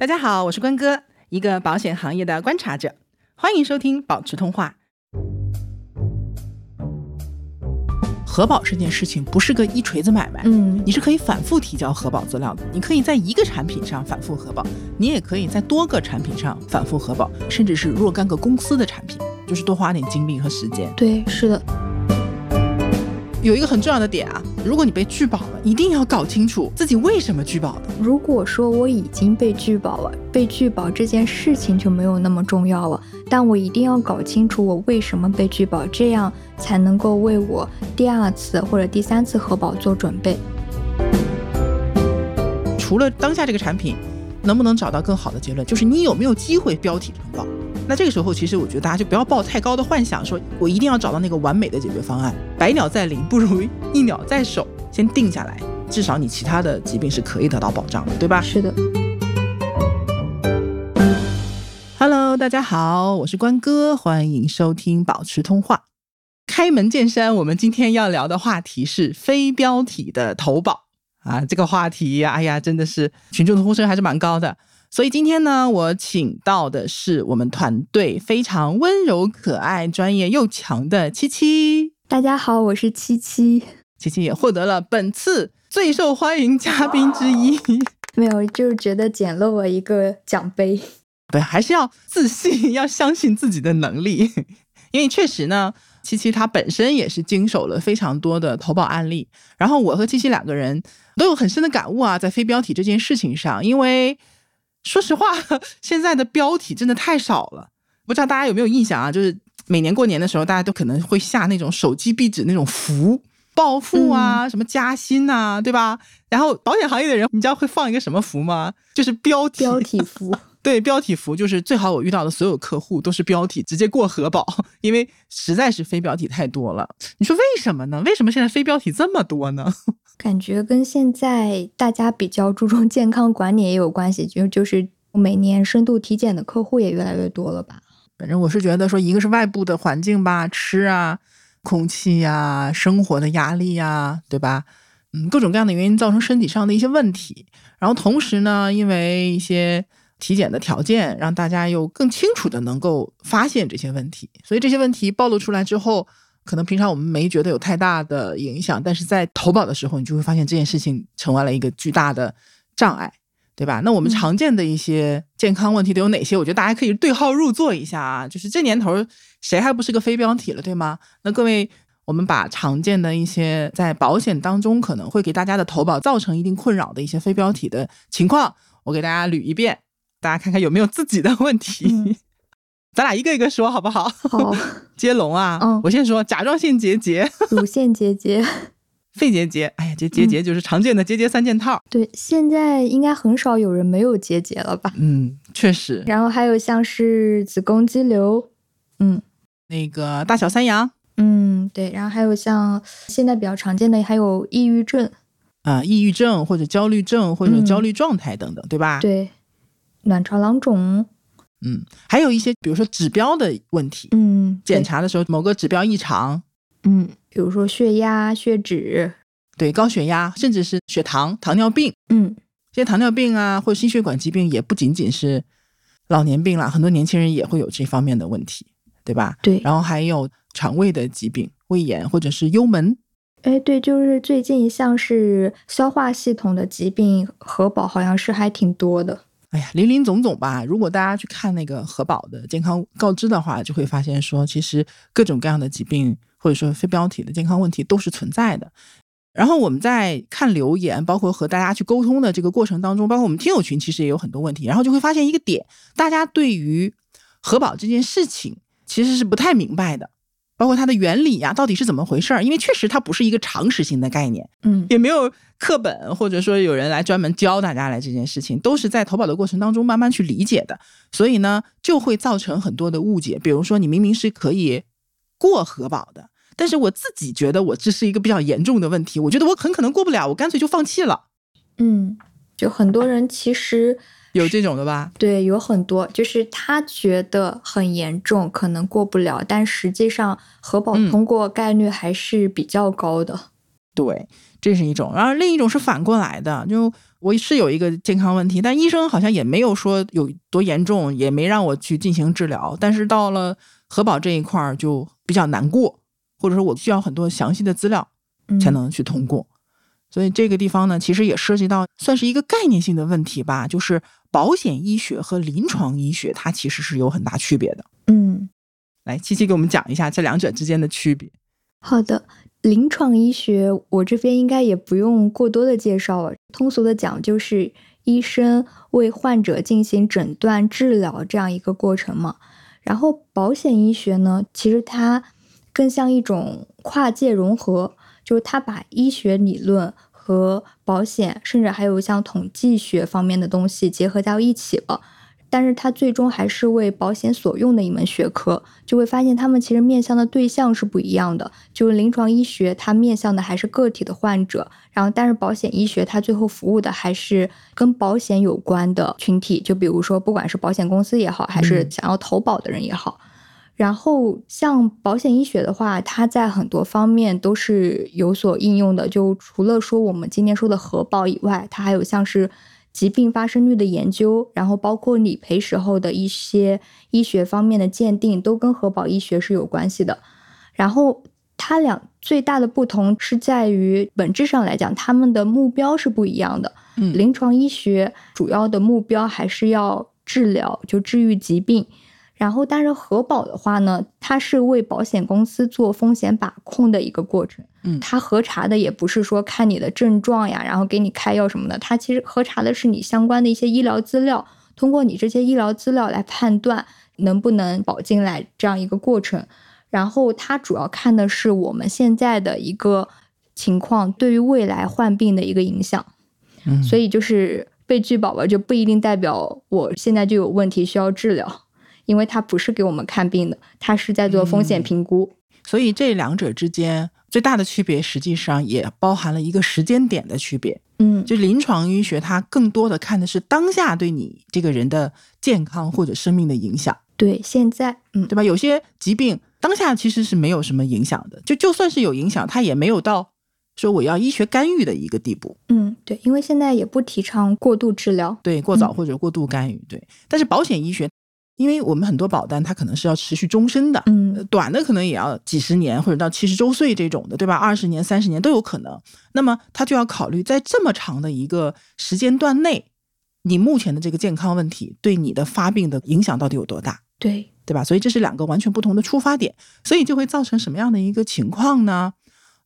大家好，我是关哥，一个保险行业的观察者，欢迎收听保持通话。核保这件事情不是个一锤子买卖，嗯你是可以反复提交核保资料的。你可以在一个产品上反复核保，你也可以在多个产品上反复核保，甚至是若干个公司的产品，就是多花点精力和时间。对，是的，有一个很重要的点啊，如果你被拒保了，一定要搞清楚自己为什么拒保的。如果说我已经被拒保了，被拒保这件事情就没有那么重要了，但我一定要搞清楚我为什么被拒保，这样才能够为我第二次或者第三次核保做准备。除了当下这个产品能不能找到更好的结论，就是你有没有机会标题承保。那这个时候，其实我觉得大家就不要抱太高的幻想，说我一定要找到那个完美的解决方案。百鸟在林，不如一鸟在手，先定下来，至少你其他的疾病是可以得到保障的，对吧是的，？Hello，大家好，我是关哥，欢迎收听保持通话。开门见山，我们今天要聊的话题是非标题的投保啊，这个话题呀，哎呀，真的是群众的呼声还是蛮高的。所以今天呢，我请到的是我们团队非常温柔、可爱、专业又强的七七。大家好，我是七七。七七也获得了本次最受欢迎嘉宾之一。没有，就是觉得捡漏了一个奖杯。对，还是要自信，要相信自己的能力，因为确实呢，七七她本身也是经手了非常多的投保案例，然后我和七七两个人都有很深的感悟啊，在非标题这件事情上，因为说实话，现在的标题真的太少了，不知道大家有没有印象啊？就是每年过年的时候，大家都可能会下那种手机壁纸那种福。暴富啊，什么加薪呐、对吧？然后保险行业的人，你知道会放一个什么福吗？就是标题。标题符，对，标题服就是最好我遇到的所有客户都是标题，直接过核保，因为实在是非标题太多了。你说为什么呢？为什么现在非标题这么多呢？感觉跟现在大家比较注重健康管理也有关系，就就是每年深度体检的客户也越来越多了吧？反正我是觉得说，一个是外部的环境吧，吃啊、空气呀、生活的压力呀、对吧？嗯，各种各样的原因造成身体上的一些问题。然后同时呢，因为一些体检的条件，让大家又更清楚的能够发现这些问题。所以这些问题暴露出来之后，可能平常我们没觉得有太大的影响，但是在投保的时候，你就会发现这件事情成为了一个巨大的障碍。对吧？那我们嗯常见的一些健康问题都有哪些？我觉得大家可以对号入座一下啊。就是这年头，谁还不是个非标体了，对吗？那各位，我们把常见的一些在保险当中可能会给大家的投保造成一定困扰的一些非标体的情况，我给大家捋一遍，大家看看有没有自己的问题。嗯 咱俩一个一个说好不好？好，接龙啊！嗯我先说甲状腺结节、乳腺结节。肺结节。哎呀，这结节就是常见的结节三件套。对，现在应该很少有人没有结节了吧？嗯，确实。然后还有像是子宫肌瘤，嗯那个大小三阳嗯，对，然后还有像现在比较常见的还有抑郁症，啊、抑郁症或者焦虑症或者嗯焦虑状态等等，对吧？，对，卵巢囊肿，嗯，还有一些比如说指标的问题，嗯，检查的时候某个指标异常，嗯，比如说血压、血脂，对高血压，甚至是血糖、糖尿病，嗯。这些糖尿病啊或者心血管疾病也不仅仅是老年病了，很多年轻人也会有这方面的问题，对吧？对，然后还有肠胃的疾病，胃炎或者是幽门，哎，对，就是最近像是消化系统的疾病核保好像是还挺多的，哎呀，林林总总吧。如果大家去看那个核保的健康告知的话，就会发现说，其实各种各样的疾病或者说非标体的健康问题都是存在的。然后我们在看留言，包括和大家去沟通的这个过程当中，包括我们听友群其实也有很多问题，然后就会发现一个点，大家对于核保这件事情其实是不太明白的，包括它的原理呀、到底是怎么回事儿？因为确实它不是一个常识性的概念。嗯也没有课本，或者说有人来专门教大家来这件事情，都是在投保的过程当中慢慢去理解的，所以呢，就会造成很多的误解。比如说，你明明是可以过核保的，但是我自己觉得我这是一个比较严重的问题，我觉得我很可能过不了，我干脆就放弃了。嗯，就很多人其实有这种的吧？对有很多，就是他觉得很严重，可能过不了，但实际上核保嗯通过概率还是比较高的。对，这是一种。然后另一种是反过来的，就我是有一个健康问题，但医生好像也没有说有多严重，也没让我去进行治疗。但是到了核保这一块儿就比较难过，或者说我需要很多详细的资料才能去通过。所以这个地方呢，其实也涉及到算是一个概念性的问题吧，就是保险医学和临床医学它其实是有很大区别的。嗯，来，七七给我们讲一下这两者之间的区别。好的，临床医学我这边应该也不用过多的介绍了，通俗的讲就是医生为患者进行诊断治疗这样一个过程嘛。然后保险医学呢，其实它更像一种跨界融合。就是他把医学理论和保险，甚至还有像统计学方面的东西结合到一起了，但是它最终还是为保险所用的一门学科。就会发现他们其实面向的对象是不一样的。就是临床医学，它面向的还是个体的患者，然后但是保险医学它最后服务的还是跟保险有关的群体。就比如说，不管是保险公司也好，还是想要投保的人也好。然后像保险医学的话，它在很多方面都是有所应用的。就除了说我们今天说的核保以外，它还有像是疾病发生率的研究，然后包括理赔时候的一些医学方面的鉴定，都跟核保医学是有关系的。然后它俩最大的不同是在于本质上来讲，他们的目标是不一样的。嗯，临床医学主要的目标还是要治疗，就治愈疾病。然后，但是核保的话呢，它是为保险公司做风险把控的一个过程。嗯，它核查的也不是说看你的症状呀，然后给你开药什么的，它其实核查的是你相关的一些医疗资料，通过你这些医疗资料来判断能不能保进来这样一个过程。然后，它主要看的是我们现在的一个情况对于未来患病的一个影响。嗯，所以就是被拒保了，就不一定代表我现在就有问题需要治疗。因为它不是给我们看病的，它是在做风险评估，所以这两者之间最大的区别，实际上也包含了一个时间点的区别。嗯，就临床医学，它更多的看的是当下对你这个人的健康或者生命的影响。对，现在，嗯，对吧？有些疾病当下其实是没有什么影响的，就就算是有影响，它也没有到说我要医学干预的一个地步。嗯，对，因为现在也不提倡过度治疗，对，过早或者过度干预。对，但是保险医学。因为我们很多保单，它可能是要持续终身的，嗯，短的可能也要几十年或者到七十周岁这种的，对吧？二十年、三十年都有可能。那么他就要考虑，在这么长的一个时间段内，你目前的这个健康问题对你的发病的影响到底有多大？对，对吧？所以这是两个完全不同的出发点，所以就会造成什么样的一个情况呢？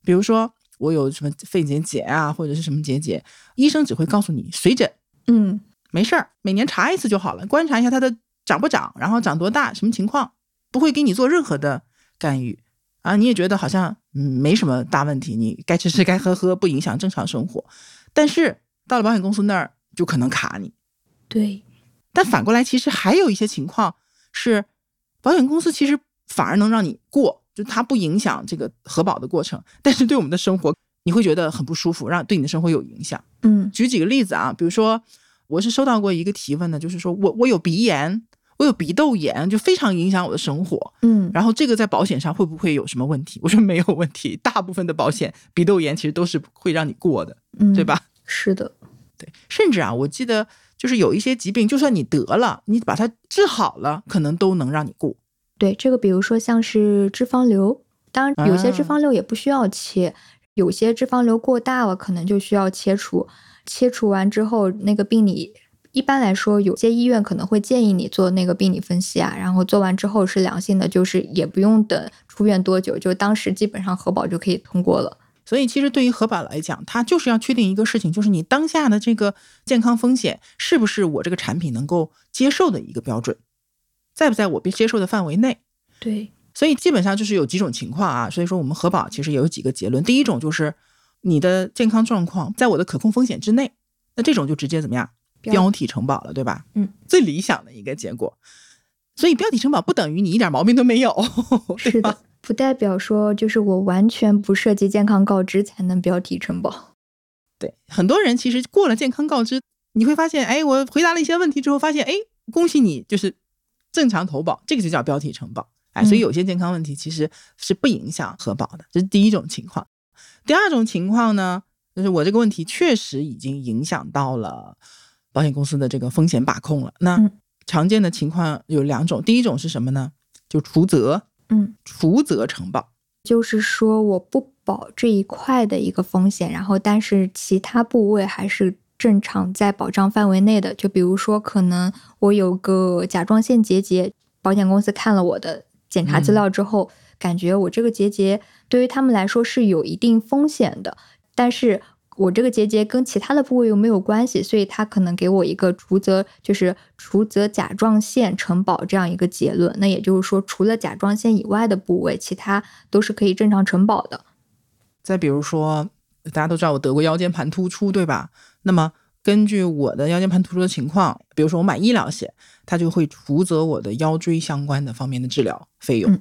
比如说我有什么肺结节啊，或者是什么结节，医生只会告诉你随诊，嗯，没事儿，每年查一次就好了，观察一下他的。长不长，然后长多大，什么情况，不会给你做任何的干预啊！你也觉得好像嗯没什么大问题，你该吃吃该喝喝，不影响正常生活。但是到了保险公司那儿就可能卡你。对，但反过来，其实还有一些情况是保险公司其实反而能让你过，就它不影响这个核保的过程，但是对我们的生活你会觉得很不舒服，让对你的生活有影响。嗯，举几个例子啊，比如说我是收到过一个提问的，就是说我我有鼻炎。我有鼻窦炎，就非常影响我的生活。嗯，然后这个在保险上会不会有什么问题？我说没有问题，大部分的保险鼻窦炎其实都是会让你过的，对吧？是的，对。甚至啊，我记得就是有一些疾病，就算你得了，你把它治好了，可能都能让你过。对，这个比如说像是脂肪瘤，当然有些脂肪瘤也不需要切，有些脂肪瘤过大了，可能就需要切除。切除完之后，那个病理。一般来说，有些医院可能会建议你做那个病理分析啊，然后做完之后是良性的，就是也不用等出院多久，就当时基本上核保就可以通过了。所以，其实对于核保来讲，它就是要确定一个事情，就是你当下的这个健康风险是不是我这个产品能够接受的一个标准，在不在我接受的范围内。对，所以基本上就是有几种情况啊。所以说，我们核保其实也有几个结论。第一种就是你的健康状况在我的可控风险之内，那这种就直接怎么样？标体承保了，对吧？嗯，最理想的一个结果。所以标体承保不等于你一点毛病都没有，是的，不代表说就是我完全不涉及健康告知才能标题承保。对，很多人其实过了健康告知，你会发现，哎，我回答了一些问题之后，发现，哎，恭喜你，就是正常投保，这个就叫标题承保。哎，所以有些健康问题其实是不影响核保的，这是第一种情况。第二种情况呢？就是我这个问题确实已经影响到了保险公司的这个风险把控了。那嗯常见的情况有两种，第一种是什么呢？就除责，嗯，除责承保。就是说我不保这一块的一个风险，然后但是其他部位还是正常在保障范围内的。就比如说，可能我有个甲状腺结节，保险公司看了我的检查资料之后，感觉我这个结节对于他们来说是有一定风险的，但是。我这个结节跟其他的部位又没有关系，所以他可能给我一个除则，就是除则甲状腺承保这样一个结论。那也就是说，除了甲状腺以外的部位，其他都是可以正常承保的。再比如说，大家都知道我得过腰间盘突出，对吧？那么根据我的腰间盘突出的情况，比如说我买医疗险，它就会除责我的腰椎相关的方面的治疗费用，嗯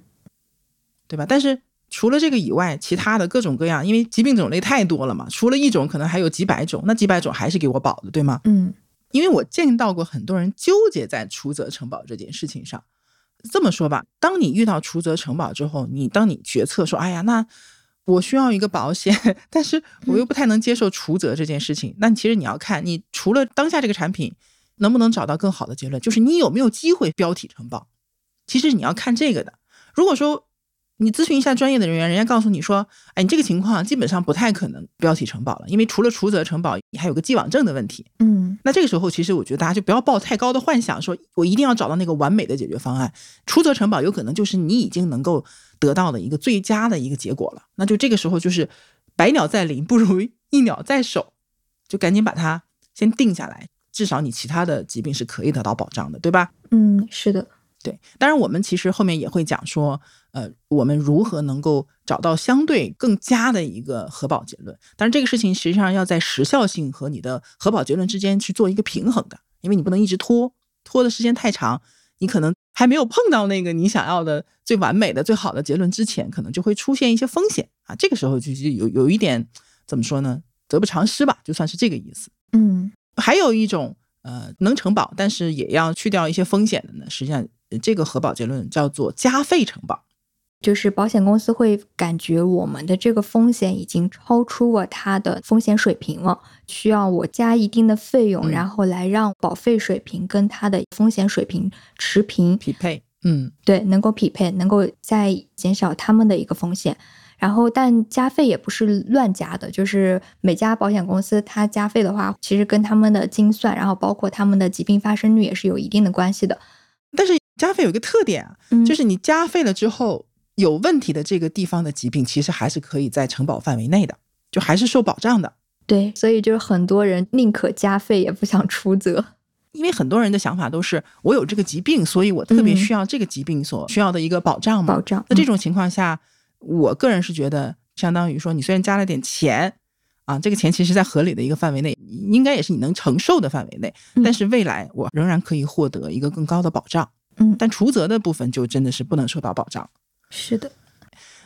对吧？但是除了这个以外，其他的各种各样，因为疾病种类太多了嘛，除了一种，可能还有几百种，那几百种还是给我保的，对吗？嗯因为我见到过很多人纠结在除责承保这件事情上。这么说吧，当你遇到除责承保之后，你当你决策说，哎呀，那我需要一个保险，但是我又不太能接受除责这件事情，那其实你要看你除了当下这个产品能不能找到更好的结论，就是你有没有机会标体承保。其实你要看这个的。如果说你咨询一下专业的人员，人家告诉你说，哎，你这个情况基本上不太可能标体承保了，因为除了除责承保，你还有个既往症的问题。嗯那这个时候，其实我觉得大家就不要抱太高的幻想，说我一定要找到那个完美的解决方案。除责承保有可能就是你已经能够得到的一个最佳的一个结果了。那就这个时候就是百鸟在林，不如一鸟在手，就赶紧把它先定下来，至少你其他的疾病是可以得到保障的，对吧？嗯，是的，对，当然我们其实后面也会讲说，呃，我们如何能够找到相对更佳的一个核保结论。但是这个事情实际上要在时效性和你的核保结论之间去做一个平衡的，因为你不能一直拖，拖的时间太长，你可能还没有碰到那个你想要的最完美的、最好的结论之前，可能就会出现一些风险啊。这个时候就就有有一点怎么说呢，得不偿失吧，就算是这个意思。嗯还有一种呃能承保，但是也要去掉一些风险的呢，实际上呃这个核保结论叫做加费承保。就是保险公司会感觉我们的这个风险已经超出了它的风险水平了，需要我加一定的费用，嗯然后来让保费水平跟它的风险水平持平，匹配，嗯，对，能够匹配，能够再减少他们的一个风险。然后，但加费也不是乱加的，就是每家保险公司它加费的话，其实跟他们的精算，然后包括他们的疾病发生率也是有一定的关系的。但是加费有一个特点就是你加费了之后，有问题的这个地方的疾病，其实还是可以在承保范围内的，就还是受保障的。对，所以就是很多人宁可加费也不想出责。因为很多人的想法都是我有这个疾病，所以我特别嗯需要这个疾病所需要的一个保障嘛。保障那这种情况下，我个人是觉得，相当于说你虽然加了点钱啊，这个钱其实在合理的一个范围内，应该也是你能承受的范围内，嗯但是未来我仍然可以获得一个更高的保障。嗯，但除责的部分就真的是不能受到保障。是的，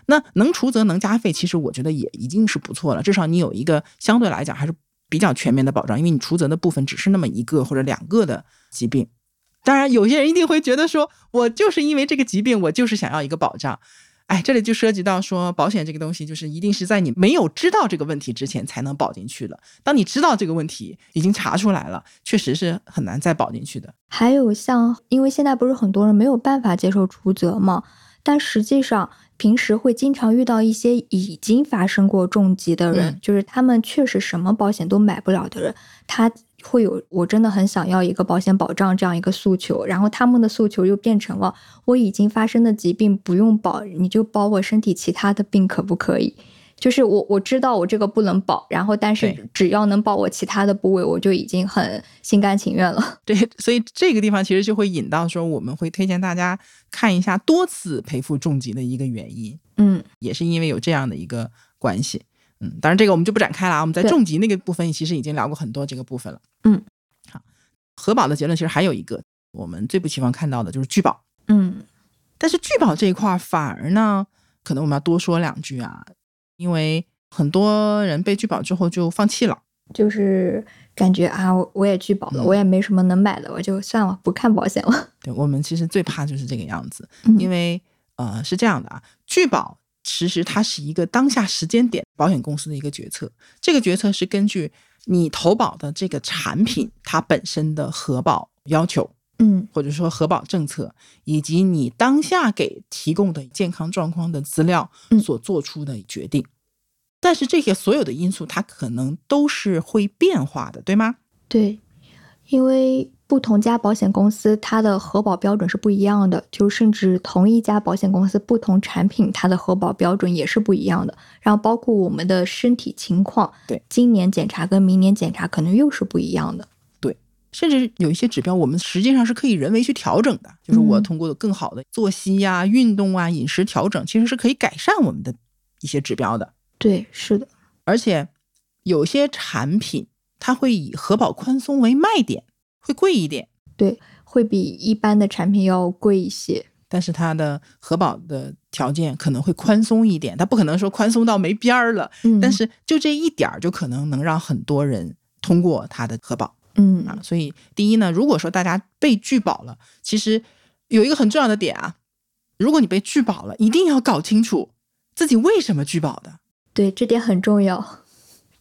那能除责能加费，其实我觉得也已经是不错了，至少你有一个相对来讲还是比较全面的保障，因为你除责的部分只是那么一个或者两个的疾病。当然，有些人一定会觉得说，我就是因为这个疾病，我就是想要一个保障。哎，这里就涉及到说，保险这个东西，就是一定是在你没有知道这个问题之前才能保进去的。当你知道这个问题已经查出来了，确实是很难再保进去的。还有像，因为现在不是很多人没有办法接受除责嘛，但实际上平时会经常遇到一些已经发生过重疾的人，嗯就是他们确实什么保险都买不了的人，他会有我真的很想要一个保险保障这样一个诉求，然后他们的诉求又变成了我已经发生的疾病不用保，你就保我身体其他的病可不可以？就是我我知道我这个不能保，然后但是只要能保我其他的部位，我就已经很心甘情愿了。对，所以这个地方其实就会引到说，我们会推荐大家看一下多次赔付重疾的一个原因，嗯也是因为有这样的一个关系。嗯，当然这个我们就不展开了啊，我们在重疾那个部分其实已经聊过很多这个部分了。嗯，好，核保的结论其实还有一个，我们最不希望看到的就是拒保，嗯但是拒保这一块儿反而呢，可能我们要多说两句啊，因为很多人被拒保之后就放弃了。就是感觉啊，我我也拒保了，嗯我也没什么能买的，我就算了，不看保险了。对我们其实最怕就是这个样子，嗯因为呃是这样的啊，拒保其实它是一个当下时间点保险公司的一个决策。这个决策是根据你投保的这个产品它本身的核保要求，嗯或者说核保政策，以及你当下给提供的健康状况的资料嗯所做出的决定。但是这些所有的因素，它可能都是会变化的，对吗？对，因为不同家保险公司它的核保标准是不一样的，就甚至同一家保险公司不同产品它的核保标准也是不一样的。然后包括我们的身体情况，对，今年检查跟明年检查可能又是不一样的。对甚至有一些指标，我们实际上是可以人为去调整的，就是我嗯通过更好的作息呀、运动啊、饮食调整，其实是可以改善我们的一些指标的。对，是的，而且有些产品它会以核保宽松为卖点，会贵一点，对，会比一般的产品要贵一些。但是它的核保的条件可能会宽松一点，它不可能说宽松到没边儿了，嗯，但是就这一点儿就可能能让很多人通过它的核保。嗯啊，所以第一呢，如果说大家被拒保了，其实有一个很重要的点啊，如果你被拒保了，一定要搞清楚自己为什么拒保的。对，这点很重要。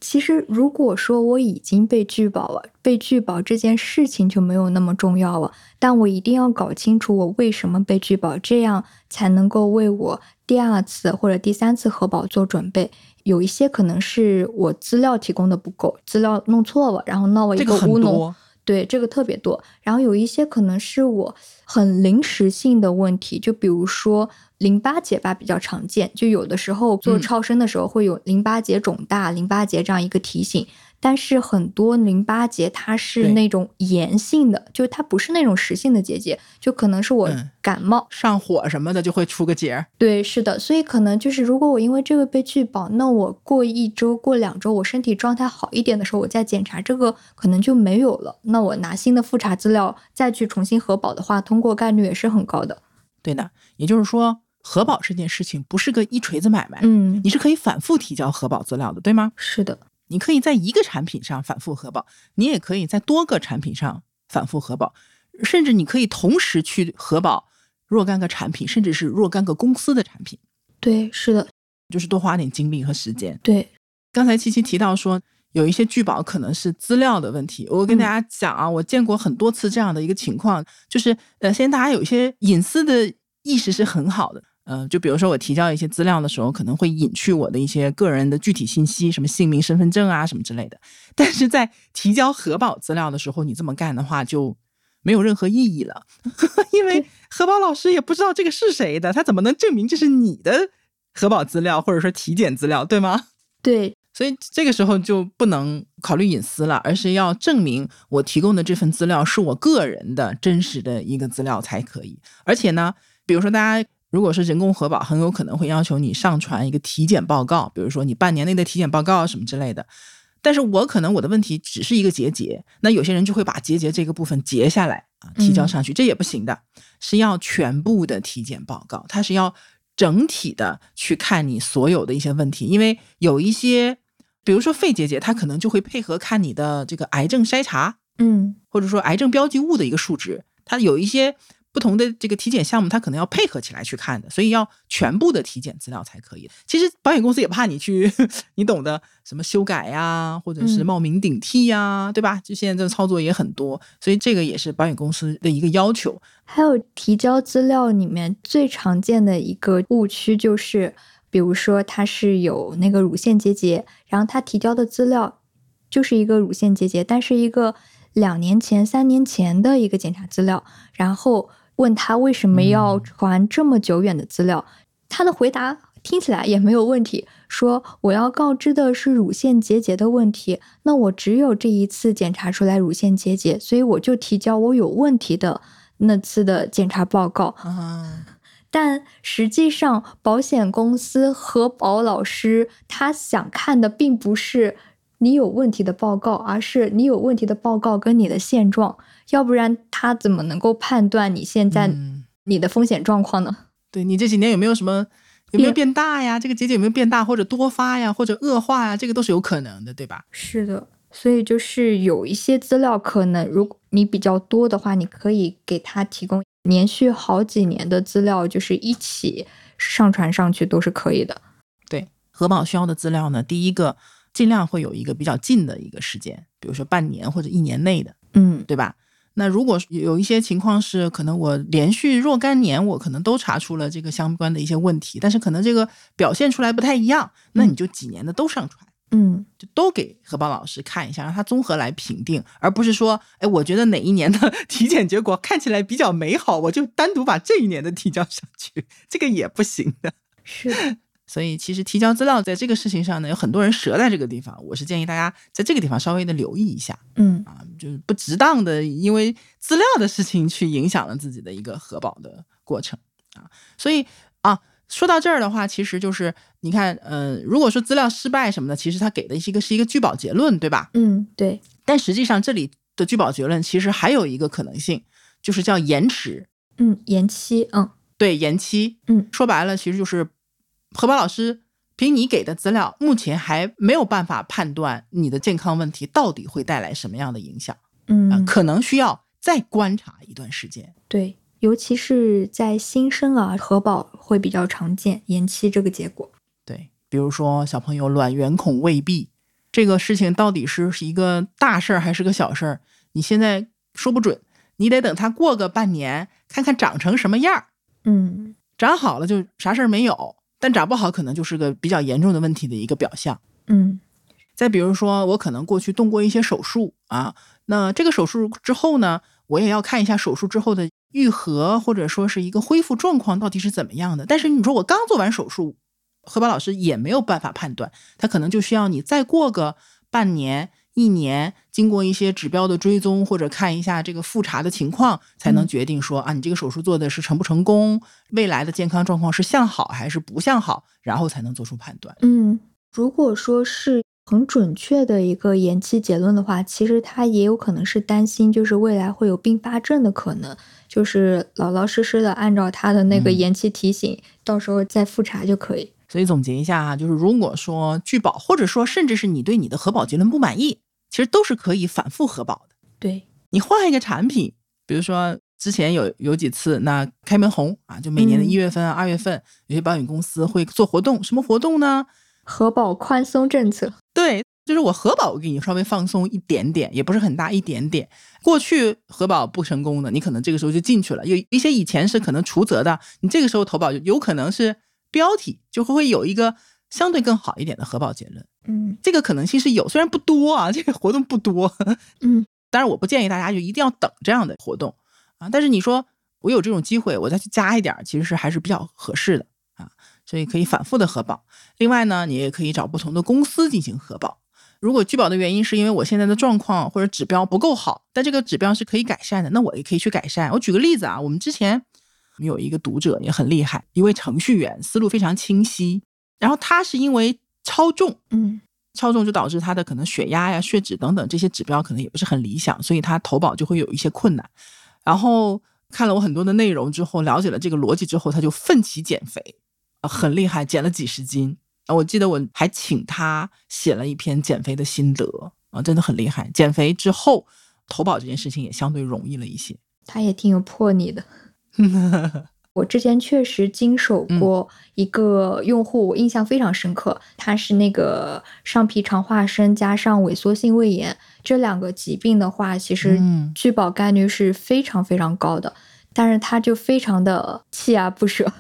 其实，如果说我已经被拒保了，被拒保这件事情就没有那么重要了。但我一定要搞清楚我为什么被拒保，这样才能够为我第二次或者第三次核保做准备。有一些可能是我资料提供的不够，资料弄错了，然后闹了一个乌龙。多，对，这个特别多。然后有一些可能是我很临时性的问题，就比如说淋巴结吧比较常见，就有的时候做嗯超声的时候会有淋巴结肿大、淋巴结这样一个提醒。但是很多淋巴结它是那种炎性的，就它不是那种实性的结节，就可能是我嗯感冒。上火什么的就会出个结儿。对，是的，所以可能就是如果我因为这个被拒保，那我过一周、过两周，我身体状态好一点的时候，我再检查这个可能就没有了。那我拿新的复查资料再去重新核保的话，通过概率也是很高的。对的，也就是说，核保这件事情不是个一锤子买卖，嗯，你是可以反复提交核保资料的，对吗？是的，你可以在一个产品上反复核保，你也可以在多个产品上反复核保，甚至你可以同时去核保若干个产品，甚至是若干个公司的产品，对，是的，就是多花点精力和时间。对，刚才七七提到说，有一些拒保可能是资料的问题。我跟大家讲啊，我见过很多次这样的一个情况，就是呃，现在大家有一些隐私的意识是很好的。呃，就比如说我提交一些资料的时候，可能会隐去我的一些个人的具体信息，什么姓名、身份证啊什么之类的。但是在提交核保资料的时候，你这么干的话就没有任何意义了，因为核保老师也不知道这个是谁的，他怎么能证明这是你的核保资料或者说体检资料，对吗？对，所以这个时候就不能考虑隐私了，而是要证明我提供的这份资料是我个人的真实的一个资料才可以。而且呢，比如说大家如果是人工核保，很有可能会要求你上传一个体检报告，比如说你半年内的体检报告什么之类的。但是我可能我的问题只是一个结节，那有些人就会把结节这个部分截下来啊提交上去，这也不行的，是要全部的体检报告，它是要整体的去看你所有的一些问题，因为有一些，比如说肺结节，它可能就会配合看你的这个癌症筛查，嗯，或者说癌症标记物的一个数值，它有一些不同的这个体检项目，它可能要配合起来去看的，所以要全部的体检资料才可以。其实保险公司也怕你去，你懂得什么修改呀，或者是嗯冒名顶替呀，对吧？就现在这个操作也很多，所以这个也是保险公司的一个要求。还有提交资料里面最常见的一个误区就是，比如说它是有那个乳腺结节，然后他提交的资料就是一个乳腺结节，但是一个两年前、三年前的一个检查资料，然后问他为什么要嗯传这么久远的资料，他的回答听起来也没有问题，说我要告知的是乳腺结节的问题，那我只有这一次检查出来乳腺结节，所以我就提交我有问题的那次的检查报告。啊，但实际上，保险公司核保老师他想看的并不是你有问题的报告，而是你有问题的报告跟你的现状，要不然他怎么能够判断你现在嗯你的风险状况呢？对你这几年有没有什么有没有变大呀？这个结节有没有变大，或者多发呀，或者恶化呀？这个都是有可能的，对吧？是的，所以就是有一些资料，可能如果你比较多的话，你可以给他提供连续好几年的资料就是一起上传上去都是可以的。对，核保需要的资料呢，第一个尽量会有一个比较近的一个时间，比如说半年或者一年内的，嗯对吧？那如果有一些情况是，可能我连续若干年，我可能都查出了这个相关的一些问题，但是可能这个表现出来不太一样，那你就几年的都上传，嗯就都给核保老师看一下，让他综合来评定，而不是说，哎，我觉得哪一年的体检结果看起来比较美好，我就单独把这一年的提交上去，这个也不行的。是的，所以其实提交资料在这个事情上呢，有很多人折在这个地方，我是建议大家在这个地方稍微的留意一下。嗯啊，就是不值当的，因为资料的事情去影响了自己的一个核保的过程啊。所以啊，说到这儿的话，其实就是你看，呃，如果说资料失败什么的，其实他给的是一个是一个拒保结论，对吧？嗯对，但实际上这里的拒保结论其实还有一个可能性，就是叫延迟，嗯延期，嗯对，延期。嗯说白了，其实就是核保老师凭你给的资料，目前还没有办法判断你的健康问题到底会带来什么样的影响。啊、嗯可能需要再观察一段时间。对，尤其是在新生儿核保会比较常见延期这个结果。对，比如说小朋友卵圆孔未闭这个事情，到底是是一个大事儿还是个小事儿？你现在说不准，你得等他过个半年，看看长成什么样儿。嗯长好了就啥事儿没有，但长不好可能就是个比较严重的问题的一个表象。嗯再比如说，我可能过去动过一些手术啊，那这个手术之后呢，我也要看一下手术之后的愈合或者说是一个恢复状况到底是怎么样的。但是你说我刚做完手术，何宝老师也没有办法判断，他可能就需要你再过个半年、一年，经过一些指标的追踪或者看一下这个复查的情况，才能嗯决定说、啊，你这个手术做的是成不成功，未来的健康状况是向好还是不向好，然后才能做出判断。嗯，如果说是很准确的一个延期结论的话，其实他也有可能是担心，就是未来会有并发症的可能，就是老老实实的按照他的那个嗯延期提醒，到时候再复查就可以。所以总结一下啊，就是如果说拒保，或者说甚至是你对你的核保结论不满意，其实都是可以反复核保的。对，你换一个产品，比如说之前有有几次，那开门红啊，就每年的嗯一月份啊、二月份，有些保险公司会做活动，什么活动呢？核保宽松政策。对，就是我核保我给你稍微放松一点点，也不是很大，一点点。过去核保不成功的，你可能这个时候就进去了；有一些以前是可能除责的，你这个时候投保就有可能是标题就会有一个相对更好一点的核保结论。嗯这个可能性是有，虽然不多啊，这个活动不多。嗯 当然，我不建议大家就一定要等这样的活动啊。但是你说我有这种机会，我再去加一点儿，其实是还是比较合适的啊。所以可以反复的核保。另外呢，你也可以找不同的公司进行核保。如果拒保的原因是因为我现在的状况或者指标不够好，但这个指标是可以改善的，那我也可以去改善。我举个例子啊，我们之前有一个读者也很厉害，一位程序员，思路非常清晰，然后他是因为超重，嗯超重就导致他的可能血压呀、血脂等等这些指标可能也不是很理想，所以他投保就会有一些困难。然后看了我很多的内容之后，了解了这个逻辑之后，他就奋起减肥，啊，很厉害，减了几十斤。啊，我记得我还请他写了一篇减肥的心得，啊，真的很厉害。减肥之后投保这件事情也相对容易了一些。他也挺有魄力的。我之前确实经手过一个用户，我印象非常深刻。他是那个上皮肠化生加上萎缩性胃炎这两个疾病的话，其实嗯拒保概率是非常非常高的。但是他就非常的锲而不舍，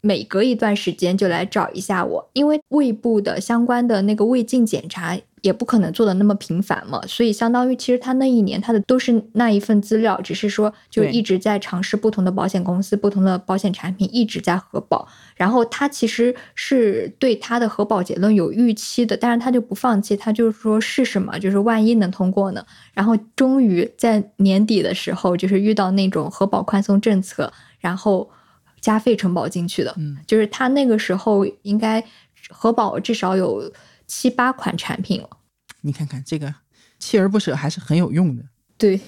每隔一段时间就来找一下我，因为胃部的相关的那个胃镜检查也不可能做的那么频繁嘛，所以相当于其实他那一年他的都是那一份资料，只是说就一直在尝试不同的保险公司、不同的保险产品，一直在核保。然后他其实是对他的核保结论有预期的，但是他就不放弃，他就是说试试嘛，就是万一能通过呢。然后终于在年底的时候，就是遇到那种核保宽松政策，然后加费承保进去的，嗯就是他那个时候应该核保至少有七八款产品了。你看看这个锲而不舍还是很有用的。对，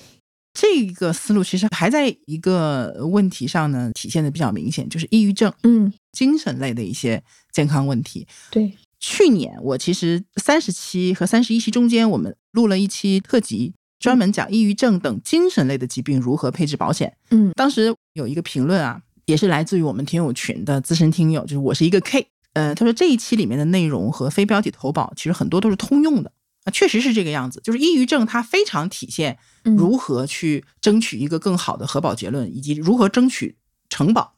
这个思路其实还在一个问题上呢，体现的比较明显，就是抑郁症、嗯，精神类的一些健康问题。对，去年我其实三十期和三十一期中间，我们录了一期特辑，专门讲抑郁症等精神类的疾病如何配置保险。嗯当时有一个评论啊，也是来自于我们听友群的资深听友，就是我是一个 K，呃，他说这一期里面的内容和非标题投保其实很多都是通用的啊，确实是这个样子。就是抑郁症它非常体现嗯如何去争取一个更好的核保结论，以及如何争取承保。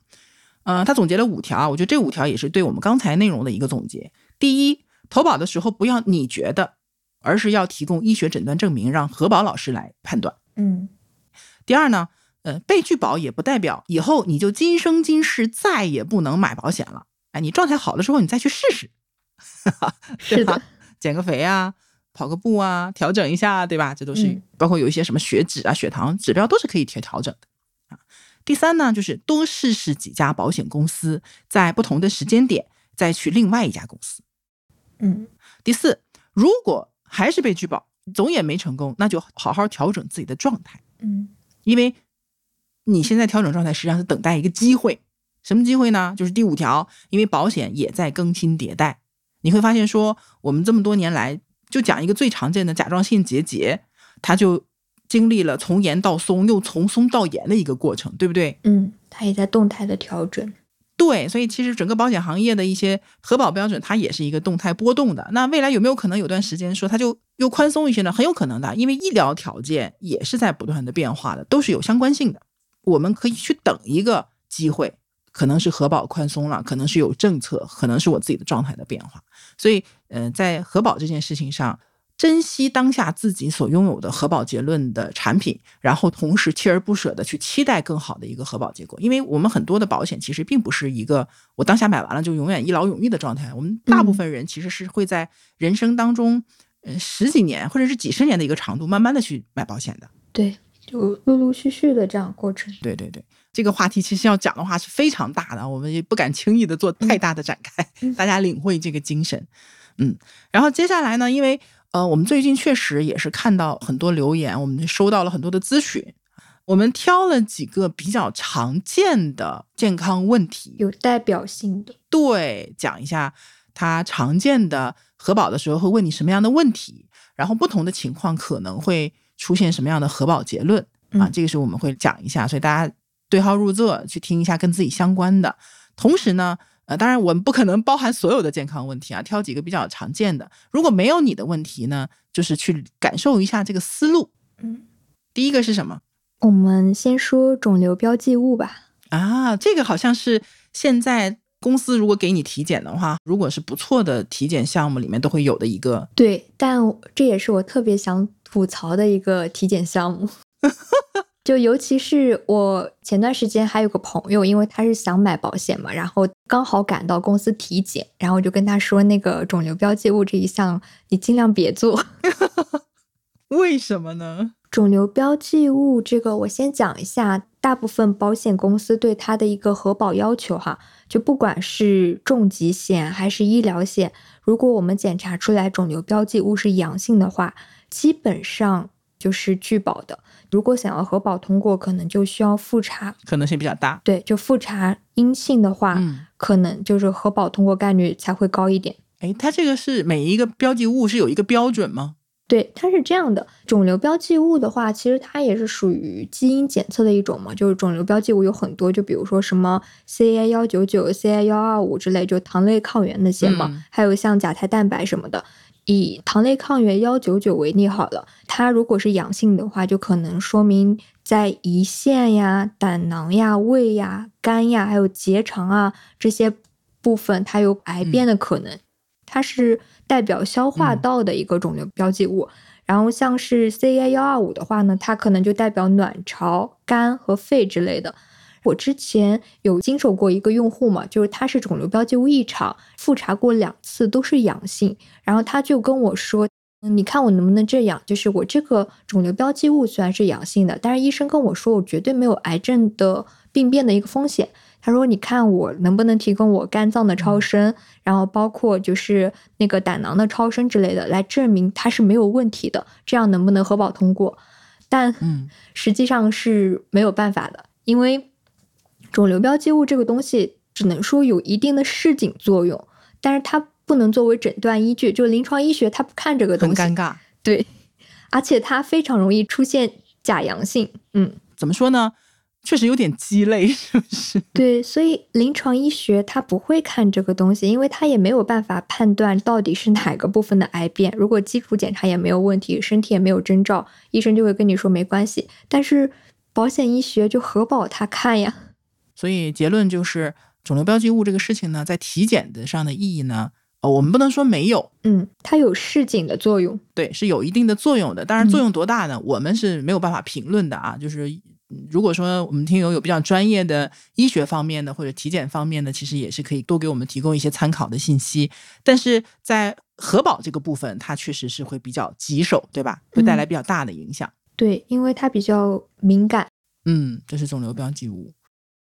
呃，他总结了五条啊，我觉得这五条也是对我们刚才内容的一个总结。第一，投保的时候不要你觉得，而是要提供医学诊断证明，让核保老师来判断。嗯第二呢，呃，被拒保也不代表以后你就今生今世再也不能买保险了。哎，你状态好的时候，你再去试试，对吧是的，减个肥啊，跑个步啊，调整一下，对吧？这都是、嗯包括有一些什么血脂啊、血糖指标都是可以调调整的啊。第三呢，就是多试试几家保险公司，在不同的时间点再去另外一家公司。嗯第四，如果还是被拒保，总也没成功，那就好好调整自己的状态。嗯因为你现在调整状态，实际上是等待一个机会。什么机会呢？就是第五条，因为保险也在更新迭代，你会发现说，我们这么多年来，就讲一个最常见的甲状腺结节，它就经历了从严到松，又从松到严的一个过程，对不对？嗯，它也在动态的调整。对，所以其实整个保险行业的一些核保标准，它也是一个动态波动的。那未来有没有可能有段时间说它就又宽松一些呢？很有可能的，因为医疗条件也是在不断的变化的，都是有相关性的。我们可以去等一个机会，可能是核保宽松了，可能是有政策，可能是我自己的状态的变化。所以，呃，在核保这件事情上，珍惜当下自己所拥有的核保结论的产品，然后同时锲而不舍的去期待更好的一个核保结果。因为我们很多的保险其实并不是一个我当下买完了就永远一劳永逸的状态，我们大部分人其实是会在人生当中，呃，十几年或者是几十年的一个长度，慢慢的去买保险的。对，就陆陆续续的这样过程。对对对，这个话题其实要讲的话是非常大的，我们也不敢轻易的做太大的展开，嗯。大家领会这个精神。嗯，然后接下来呢，因为呃，我们最近确实也是看到很多留言，我们收到了很多的咨询，我们挑了几个比较常见的健康问题，有代表性的。对，讲一下它常见的核保的时候会问你什么样的问题，然后不同的情况可能会出现什么样的核保结论啊，嗯。这个是我们会讲一下，所以大家对号入座去听一下跟自己相关的。同时呢，呃，当然我们不可能包含所有的健康问题啊，挑几个比较常见的。如果没有你的问题呢，就是去感受一下这个思路。嗯，第一个是什么我们先说肿瘤标记物吧。啊？这个好像是现在公司如果给你体检的话，如果是不错的体检项目里面都会有的一个对，但这也是我特别想吐槽的一个体检项目。就尤其是我前段时间还有个朋友，因为他是想买保险嘛，然后刚好赶到公司体检，然后我就跟他说，那个肿瘤标记物这一项你尽量别做。为什么呢？肿瘤标记物这个，我先讲一下，大部分保险公司对它的一个核保要求哈，就不管是重疾险还是医疗险，如果我们检查出来肿瘤标记物是阳性的话，基本上就是拒保的。如果想要核保通过，可能就需要复查，可能性比较大。对，就复查阴性的话，嗯，可能就是核保通过概率才会高一点。哎，它这个是每一个标记物是有一个标准吗？对，它是这样的，肿瘤标记物的话，其实它也是属于基因检测的一种嘛，就是肿瘤标记物有很多，就比如说什么 CA 幺九九、CA 幺二五之类，就糖类抗原那些嘛，嗯还有像甲胎蛋白什么的。以糖类抗原幺九九为例好了，它如果是阳性的话，就可能说明在胰腺呀、胆囊呀、胃呀、肝呀，还有结肠啊这些部分，它有癌变的可能。它是代表消化嗯道的一个肿瘤标记物。然后像是 CA 幺二五的话呢，它可能就代表卵巢、肝和肺之类的。我之前有经手过一个用户嘛，就是他是肿瘤标记物异常，复查过两次都是阳性，然后他就跟我说。嗯，你看我能不能这样？就是我这个肿瘤标记物虽然是阳性的，但是医生跟我说我绝对没有癌症的病变的一个风险。他说：“你看我能不能提供我肝脏的超声，然后包括就是那个胆囊的超声之类的，来证明它是没有问题的，这样能不能核保通过？”但嗯实际上是没有办法的，因为肿瘤标记物这个东西只能说有一定的示警作用，但是它不能作为诊断依据。就临床医学它不看这个东西，很尴尬。对，而且它非常容易出现假阳性。嗯，怎么说呢？确实有点鸡肋，是不是？对，所以临床医学它不会看这个东西，因为它也没有办法判断到底是哪个部分的癌变。如果基础检查也没有问题，身体也没有征兆，医生就会跟你说没关系。但是保险医学就核保他看呀。所以结论就是，肿瘤标记物这个事情呢，在体检的上的意义呢，呃，我们不能说没有，嗯，它有示警的作用，对，是有一定的作用的。当然，作用多大呢？我们是没有办法评论的啊。就是如果说我们听友有比较专业的医学方面的或者体检方面的，其实也是可以多给我们提供一些参考的信息。但是在核保这个部分，它确实是会比较棘手，对吧？会带来比较大的影响。对，因为它比较敏感。嗯，这是肿瘤标记物。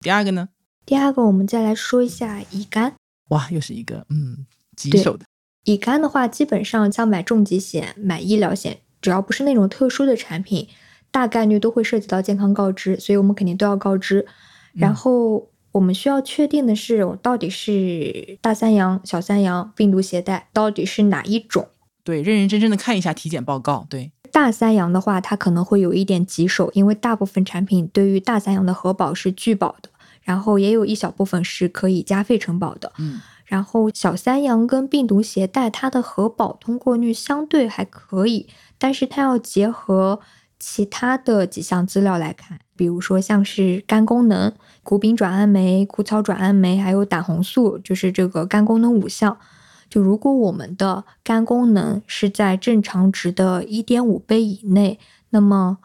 第二个呢？第二个，我们再来说一下乙肝。哇，又是一个嗯棘手的。乙肝的话，基本上像买重疾险、买医疗险，只要不是那种特殊的产品，大概率都会涉及到健康告知，所以我们肯定都要告知。然后我们需要确定的是，我到底是大三阳、小三阳病毒携带，到底是哪一种？对，认认真真的看一下体检报告。对，大三阳的话，它可能会有一点棘手，因为大部分产品对于大三阳的核保是拒保的，然后也有一小部分是可以加费承保的。嗯，然后小三阳跟病毒携带，它的核保通过率相对还可以，但是它要结合其他的几项资料来看，比如说像是肝功能、谷丙转氨酶、谷草转氨酶，还有胆红素，就是这个肝功能五项。就如果我们的肝功能是在正常值的一点五倍以内，那么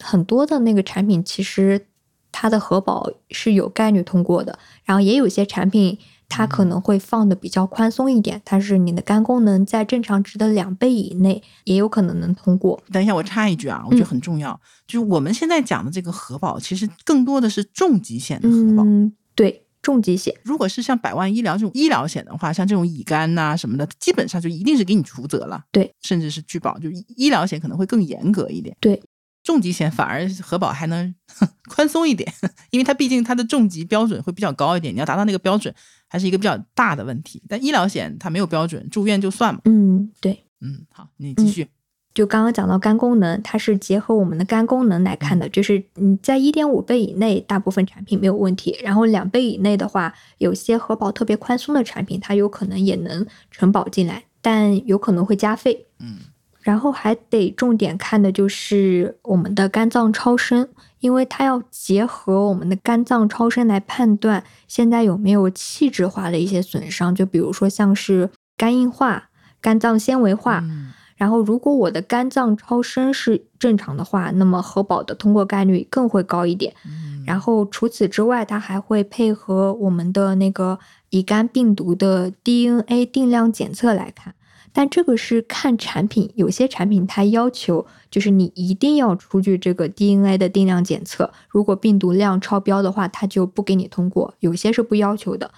很多的那个产品其实它的核保是有概率通过的。然后也有些产品它可能会放的比较宽松一点，它是你的肝功能在正常值的两倍以内，也有可能能通过。等一下，我插一句啊，我觉得很重要，就是我们现在讲的这个核保，其实更多的是重疾险的核保。嗯，对。重疾险，如果是像百万医疗这种医疗险的话，像这种乙肝呐什么的，基本上就一定是给你除责了。对，甚至是拒保，就医疗险可能会更严格一点。对，重疾险反而核保还能 宽松一点，因为它毕竟它的重疾标准会比较高一点，你要达到那个标准还是一个比较大的问题。但医疗险它没有标准，住院就算嘛。嗯，对，嗯，好，你继续。就刚刚讲到肝功能，它是结合我们的肝功能来看的，就是嗯，在一点五倍以内，大部分产品没有问题。然后两倍以内的话，有些核保特别宽松的产品，它有可能也能承保进来，但有可能会加费。嗯，然后还得重点看的就是我们的肝脏超声，因为它要结合我们的肝脏超声来判断现在有没有器质化的一些损伤，就比如说像是肝硬化、肝脏纤维化。然后，如果我的肝脏超声是正常的话，那么核保的通过概率更会高一点。然后除此之外，它还会配合我们的那个乙肝病毒的 DNA 定量检测来看。但这个是看产品，有些产品它要求就是你一定要出具这个 DNA 的定量检测，如果病毒量超标的话，它就不给你通过。有些是不要求的，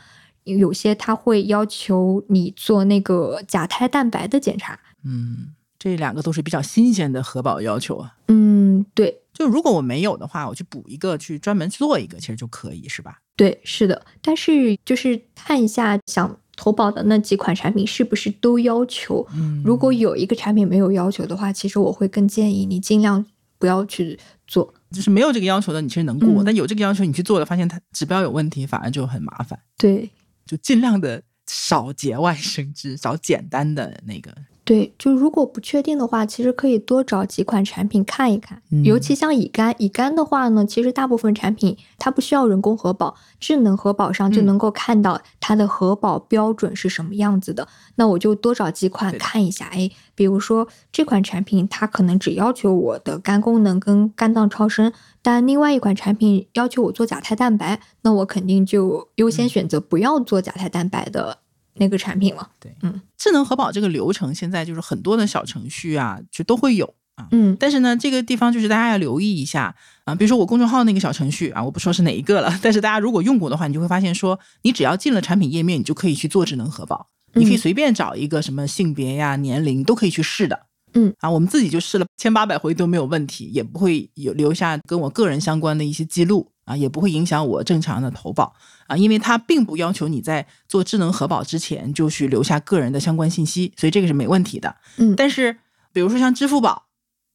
有些它会要求你做那个甲胎蛋白的检查。嗯，这两个都是比较新鲜的核保要求啊。嗯，对，就如果我没有的话，我去补一个，去专门做一个，其实就可以，是吧？对，是的。但是就是看一下想投保的那几款产品是不是都要求。嗯，如果有一个产品没有要求的话，其实我会更建议你尽量不要去做。就是没有这个要求的，你其实能过；但有这个要求，你去做了，发现它指标有问题，反而就很麻烦。对，就尽量的少节外生枝，少简单的那个。对，就如果不确定的话，其实可以多找几款产品看一看。尤其像乙肝，乙肝的话呢，其实大部分产品它不需要人工核保，智能核保上就能够看到它的核保标准是什么样子的。那我就多找几款看一下。哎，比如说这款产品，它可能只要求我的肝功能跟肝脏超声，但另外一款产品要求我做甲胎蛋白，那我肯定就优先选择不要做甲胎蛋白的。那个产品了，对，嗯，智能核保这个流程现在就是很多的小程序啊，就都会有啊，嗯，但是呢，这个地方就是大家要留意一下啊，比如说我公众号那个小程序啊，我不说是哪一个了，但是大家如果用过的话，你就会发现说，你只要进了产品页面，你就可以去做智能核保，你可以随便找一个什么性别呀、年龄都可以去试的，嗯，啊，我们自己就试了千八百回都没有问题，也不会有留下跟我个人相关的一些记录。啊，也不会影响我正常的投保啊，因为它并不要求你在做智能核保之前就去留下个人的相关信息，所以这个是没问题的。嗯，但是比如说像支付宝，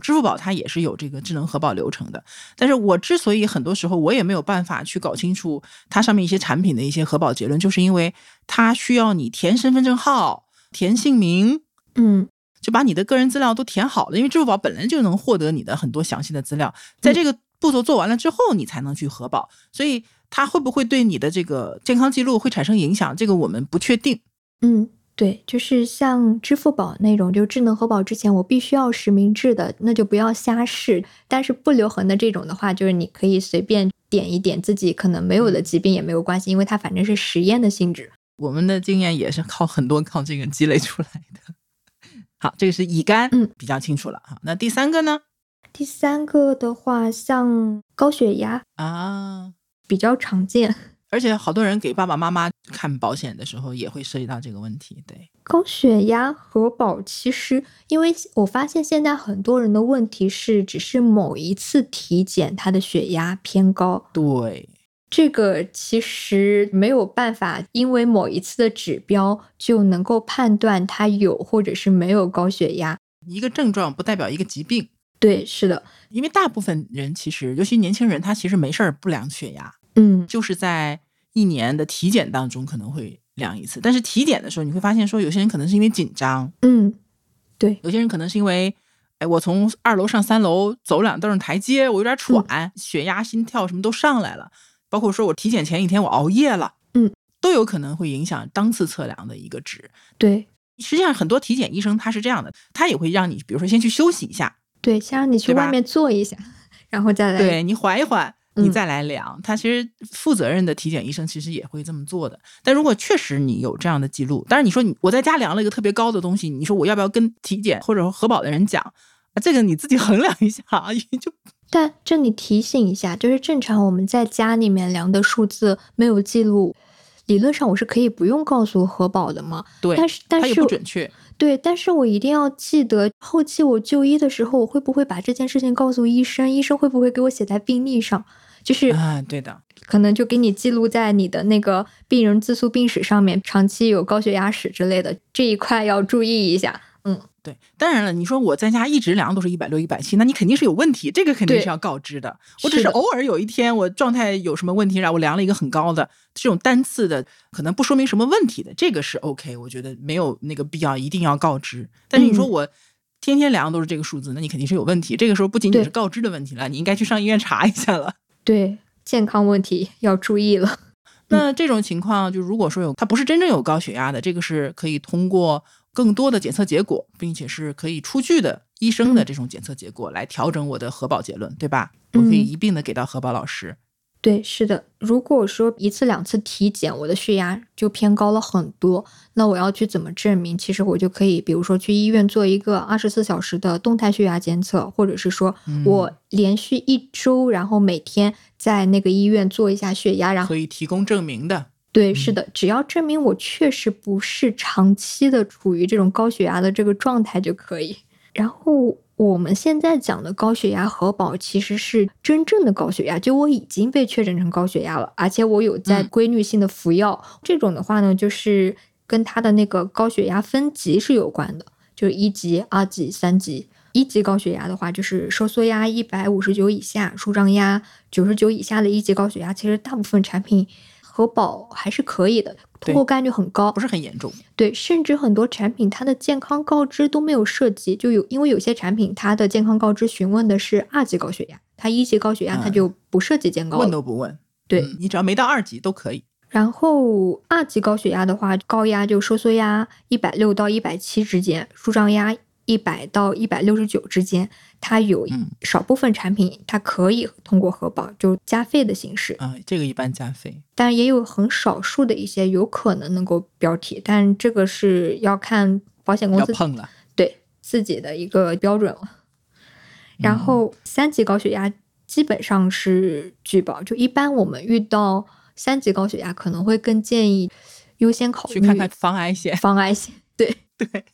支付宝它也是有这个智能核保流程的。但是我之所以很多时候我也没有办法去搞清楚它上面一些产品的一些核保结论，就是因为它需要你填身份证号、填姓名，嗯就把你的个人资料都填好了。因为支付宝本来就能获得你的很多详细的资料，在这个步骤做完了之后，你才能去核保。所以它会不会对你的这个健康记录会产生影响，这个我们不确定。嗯，对，就是像支付宝那种，就智能核保之前我必须要实名制的，那就不要瞎试。但是不留痕的这种的话，就是你可以随便点一点自己可能没有的疾病也没有关系，因为它反正是实验的性质。我们的经验也是靠很多靠这个积累出来的。好，这个是乙肝，嗯，比较清楚了哈。那第三个呢？第三个的话，像高血压啊，比较常见。而且好多人给爸爸妈妈看保险的时候，也会涉及到这个问题。对，高血压核保其实，因为我发现现在很多人的问题是，只是某一次体检他的血压偏高。对，这个其实没有办法，因为某一次的指标就能够判断他有或者是没有高血压。一个症状不代表一个疾病。对，是的，因为大部分人其实，尤其年轻人，他其实没事儿不量血压，嗯，就是在一年的体检当中可能会量一次。但是体检的时候，你会发现说，有些人可能是因为紧张，嗯，对，有些人可能是因为，哎，我从二楼上三楼走两凳台阶，我有点喘，血压、心跳什么都上来了。包括说我体检前一天我熬夜了，嗯，都有可能会影响当次测量的一个值。对，实际上很多体检医生他是这样的，他也会让你，比如说先去休息一下，对，先让你去外面坐一下，然后再来。对你缓一缓，你嗯再来量。他其实负责任的体检医生其实也会这么做的。但如果确实你有这样的记录，但是你说你我在家量了一个特别高的东西，你说我要不要跟体检或者说核保的人讲？啊，这个你自己衡量一下，就但这里提醒一下，就是正常我们在家里面量的数字没有记录，理论上我是可以不用告诉核保的嘛。对，但是但是不准确。对，但是我一定要记得，后期我就医的时候，我会不会把这件事情告诉医生？医生会不会给我写在病历上？就是啊，对的，可能就给你记录在你的那个病人自诉病史上面，长期有高血压史之类的，这一块要注意一下。嗯，对。当然了，你说我在家一直量都是一百六、一百七，那你肯定是有问题，这个肯定是要告知的。我只是偶尔有一天我状态有什么问题，让我量了一个很高的这种单次的，可能不说明什么问题的，这个是 OK，我觉得没有那个必要一定要告知。但是你说嗯我天天量都是这个数字，那你肯定是有问题。这个时候不仅仅是告知的问题了，你应该去上医院查一下了。对，健康问题要注意了。那这种情况，就如果说有他不是真正有高血压的，这个是可以通过更多的检测结果，并且是可以出具的医生的这种检测结果来调整我的核保结论，对吧？我可以嗯一并的给到核保老师。对，是的。如果说一次两次体检，我的血压就偏高了很多，那我要去怎么证明？其实我就可以，比如说去医院做一个二十四小时的动态血压监测，或者是说嗯我连续一周，然后每天在那个医院做一下血压，然后可以提供证明的。对，是的，只要证明我确实不是长期的处于这种高血压的这个状态就可以。然后我们现在讲的高血压核保其实是真正的高血压，就我已经被确诊成高血压了，而且我有在嗯规律性的服药。这种的话呢，就是跟它的那个高血压分级是有关的，就是一级、二级、三级。一级高血压的话，就是收缩压一百五十九以下，舒张压九十九以下的一级高血压，其实大部分产品核保还是可以的，通过概率很高不。是很严重。对，甚至很多产品它的健康告知都没有涉及，就有因为有些产品它的健康告知询问的是二级高血压，它一级高血压它嗯就不涉及健高了。问都不问，对嗯你只要没到二级都可以。然后二级高血压的话，高压就收缩压一百六到一百七之间，舒张压一百到一百六十九之间，它有嗯少部分产品它可以通过核保，就加费的形式，啊、这个一般加费。但也有很少数的一些有可能能够标题，但这个是要看保险公司碰了，对自己的一个标准了。然后三级高血压基本上是拒保，就一般我们遇到三级高血压，可能会更建议优先考虑去看看防癌险。防癌险。对，对，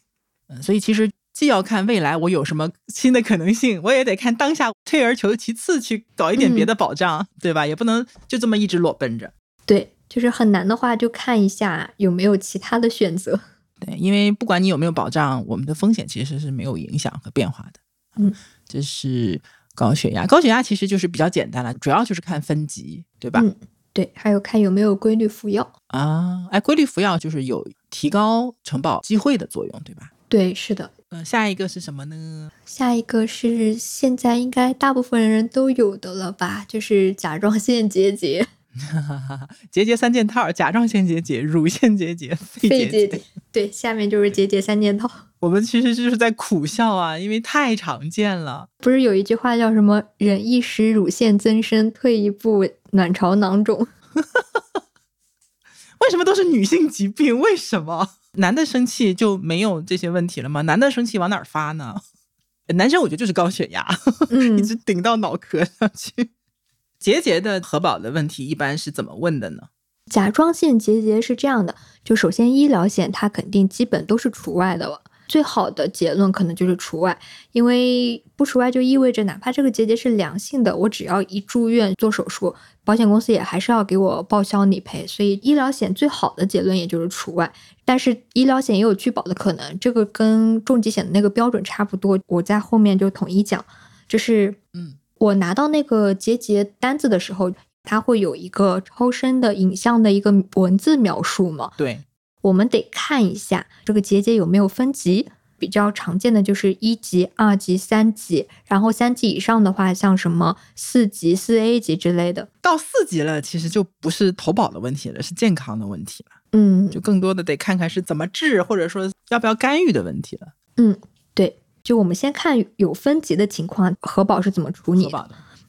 嗯，所以其实既要看未来我有什么新的可能性，我也得看当下，退而求其次去搞一点别的保障，对吧？也不能就这么一直裸奔着。对，就是很难的话，就看一下有没有其他的选择。对，因为不管你有没有保障，我们的风险其实是没有影响和变化的。嗯，这是高血压。高血压其实就是比较简单了，主要就是看分级，对吧？嗯，对，还有看有没有规律服药。啊，哎，规律服药就是有提高承保机会的作用，对吧？对，是的。嗯、下一个是什么呢？下一个是现在应该大部分人都有的了吧，就是甲状腺结节、结节三件套：甲状腺结节、乳腺结节、肺。结节。对，下面就是结节三件套。我们其实就是在苦笑啊，因为太常见了。不是有一句话叫什么“忍一时乳腺增生，退一步卵巢囊肿 为什么都是女性疾病？为什么男的生气就没有这些问题了吗？男的生气往哪儿发呢？男生我觉得就是高血压，”？嗯 一，直顶到脑壳上去。结节的核保的问题一般是怎么问的呢？甲状腺结节是这样的，就首先医疗险它肯定基本都是除外的了。最好的结论可能就是除外，因为不除外就意味着哪怕这个结节是良性的，我只要一住院做手术，保险公司也还是要给我报销理赔。所以医疗险最好的结论也就是除外，但是医疗险也有拒保的可能，这个跟重疾险的那个标准差不多，我在后面就统一讲。就是嗯，我拿到那个结节单子的时候，它会有一个超声的影像的一个文字描述嘛，对，我们得看一下这个结节有没有分级。比较常见的就是一级、二级、三级，然后三级以上的话，像什么四级、四 A 级之类的。到四级了，其实就不是投保的问题了，是健康的问题了，嗯，就更多的得看看是怎么治，或者说要不要干预的问题了。嗯，对，就我们先看有分级的情况，核保是怎么处理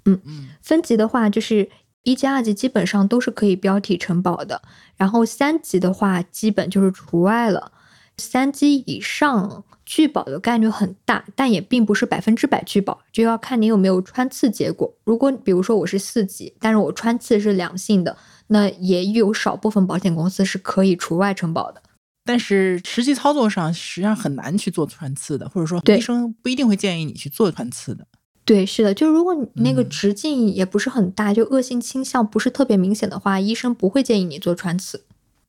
嗯嗯，分级的话，就是一级、二级基本上都是可以标题承保的，然后三级的话，基本就是除外了。三级以上拒保的概率很大，但也并不是百分之百拒保，就要看你有没有穿刺结果。如果比如说我是四级，但是我穿刺是良性的，那也有少部分保险公司是可以除外承保的。但是实际操作上实际上很难去做穿刺的，或者说医生不一定会建议你去做穿刺的。对，是的，就如果你那个嗯直径也不是很大，就恶性倾向不是特别明显的话，医生不会建议你做穿刺。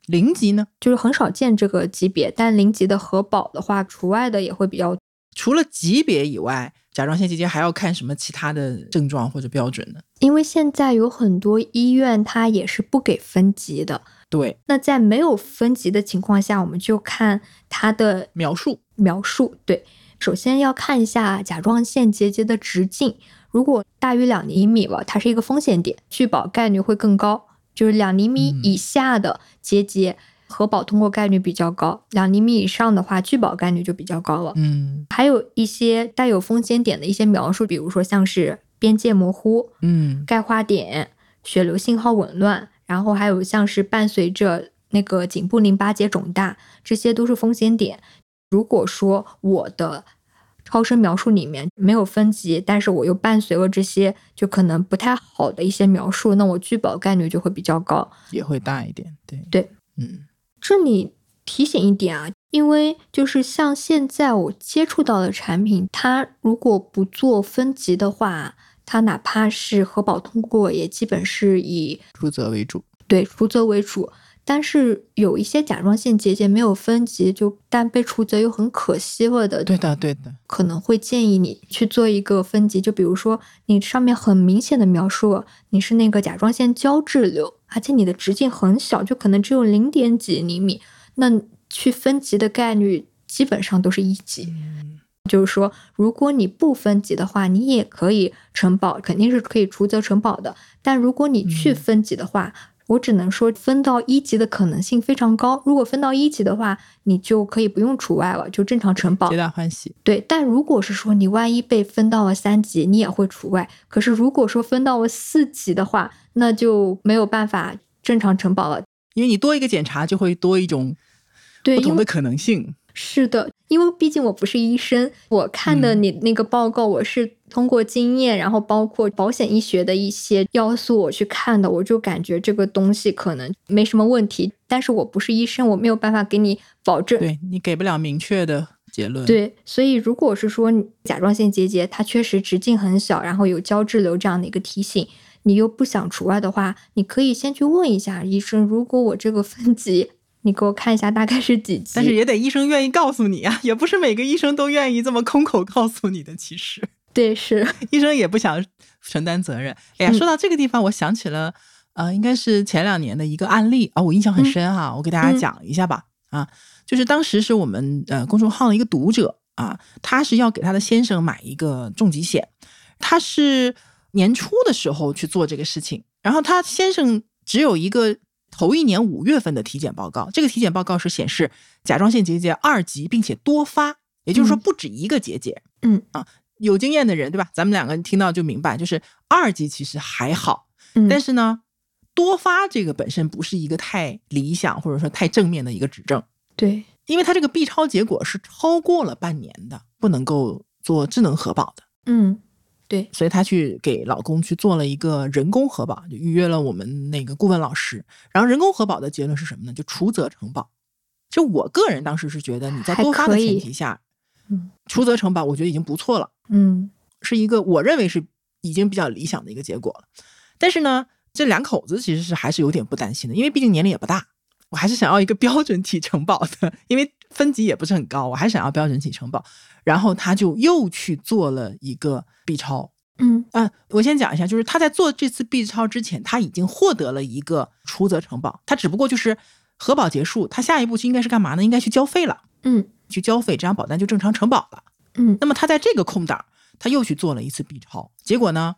零级呢？就是很少见这个级别，但零级的核保的话，除外的也会比较。除了级别以外，甲状腺结节还要看什么其他的症状或者标准呢？因为现在有很多医院它也是不给分级的。对，那在没有分级的情况下，我们就看它的描述。描述。对，首先要看一下甲状腺结节的直径，如果大于两厘米了，它是一个风险点，拒保概率会更高。就是两厘米嗯以下的结节，核保通过概率比较高；两厘米以上的话，拒保概率就比较高了。嗯还有一些带有风险点的一些描述，比如说像是边界模糊、嗯钙化点、血流信号紊乱，然后还有像是伴随着那个颈部淋巴结肿大，这些都是风险点。如果说我的超声描述里面没有分级，但是我又伴随了这些就可能不太好的一些描述，那我拒保概率就会比较高。也会大一点。对对，嗯这里提醒一点啊，因为就是像现在我接触到的产品，它如果不做分级的话，它哪怕是核保通过，也基本是以出责为主。对除责为主。但是有一些甲状腺结节没有分级，就但被除责又很可惜了的，对的，对的。可能会建议你去做一个分级。就比如说你上面很明显的描述你是那个甲状腺胶质瘤，而且你的直径很小，就可能只有零点几厘米，那去分级的概率基本上都是一级。嗯就是说，如果你不分级的话，你也可以承保，肯定是可以除责承保的。但如果你去嗯分级的话，我只能说分到一级的可能性非常高。如果分到一级的话，你就可以不用除外了，就正常承保皆。大欢喜。对，但如果是说你万一被分到了三级，你也会除外。可是如果说分到了四级的话，那就没有办法正常承保了。因为你多一个检查，就会多一种对，不同的可能性。是的，因为毕竟我不是医生，我看的嗯你那个报告，我是通过经验，然后包括保险医学的一些要素我去看的，我就感觉这个东西可能没什么问题。但是我不是医生，我没有办法给你保证。对你给不了明确的结论。，对，所以如果是说甲状腺结节它确实直径很小，然后有胶质瘤这样的一个提醒，你又不想除外的话，你可以先去问一下医生，如果我这个分级，你给我看一下大概是几级？但是也得医生愿意告诉你啊，也不是每个医生都愿意这么空口告诉你的。其实，对，是医生也不想承担责任。哎呀，说到这个地方，我想起了，呃，应该是前两年的一个案例啊，我印象很深哈，我给大家讲一下吧。啊，就是当时是我们呃公众号的一个读者啊，他是要给他的先生买一个重疾险，他是年初的时候去做这个事情，然后他先生只有一个头一年五月份的体检报告，这个体检报告是显示甲状腺结节二级，并且多发，也就是说不止一个结节。嗯。啊，有经验的人对吧？咱们两个人听到就明白，就是二级其实还好，嗯。但是呢，多发这个本身不是一个太理想或者说太正面的一个指证，对，因为它这个 B 超结果是超过了半年的，不能够做智能核保的，嗯对，所以她去给老公去做了一个人工核保，就预约了我们那个顾问老师。然后人工核保的结论是什么呢？就除责承保。就我个人当时是觉得你在多发的前提下，嗯除责承保，我觉得已经不错了。嗯是一个我认为是已经比较理想的一个结果了。但是呢，这两口子其实是还是有点不担心的，因为毕竟年龄也不大，我还是想要一个 标准体承保的，因为分级也不是很高，我还想要标准体承保。然后他就又去做了一个 B 超。嗯啊，我先讲一下，就是他在做这次 B 超之前，他已经获得了一个除责承保，他只不过就是核保结束，他下一步就应该是干嘛呢？应该去交费了，嗯去交费，这样保单就正常承保了。嗯那么他在这个空档，他又去做了一次 B 超，结果呢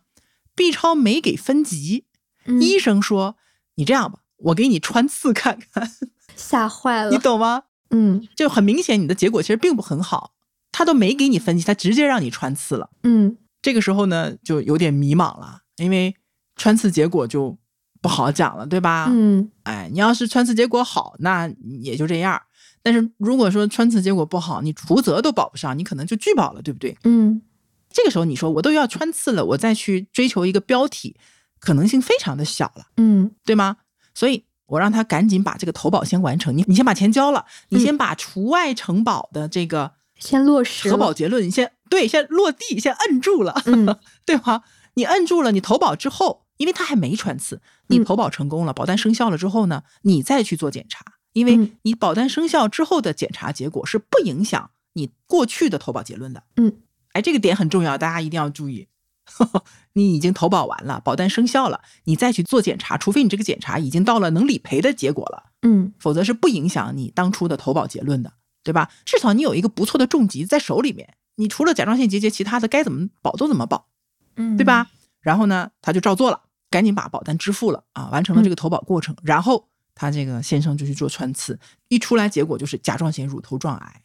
，B 超没给分级，嗯，医生说你这样吧，我给你穿刺看看，吓坏了 你，懂吗？嗯就很明显你的结果其实并不很好，他都没给你分析，他直接让你穿刺了。嗯这个时候呢，就有点迷茫了，因为穿刺结果就不好讲了，对吧？嗯哎，你要是穿刺结果好，那也就这样。但是如果说穿刺结果不好，你除责都保不上，你可能就拒保了，对不对？嗯这个时候你说我都要穿刺了，我再去追求一个标题，可能性非常的小了，嗯对吗？所以我让他赶紧把这个投保先完成，你你先把钱交了，你嗯。先把除外承保的这个先落实核保，结论，你先对，先落地，先摁住了，嗯对吧？你摁住了，你投保之后，因为他还没穿刺，你嗯。投保成功了，保单生效了之后呢，你再去做检查，因为嗯。你保单生效之后的检查结果是不影响你过去的投保结论的。嗯，哎，这个点很重要，大家一定要注意。你已经投保完了，保单生效了，你再去做检查，除非你这个检查已经到了能理赔的结果了，嗯否则是不影响你当初的投保结论的，对吧？至少你有一个不错的重疾在手里面，你除了甲状腺结节，其他的该怎么保都怎么保。嗯，对吧？然后呢，他就照做了，赶紧把保单支付了啊，完成了这个投保过程。然后他这个先生就去做穿刺，一出来结果就是甲状腺乳头状癌，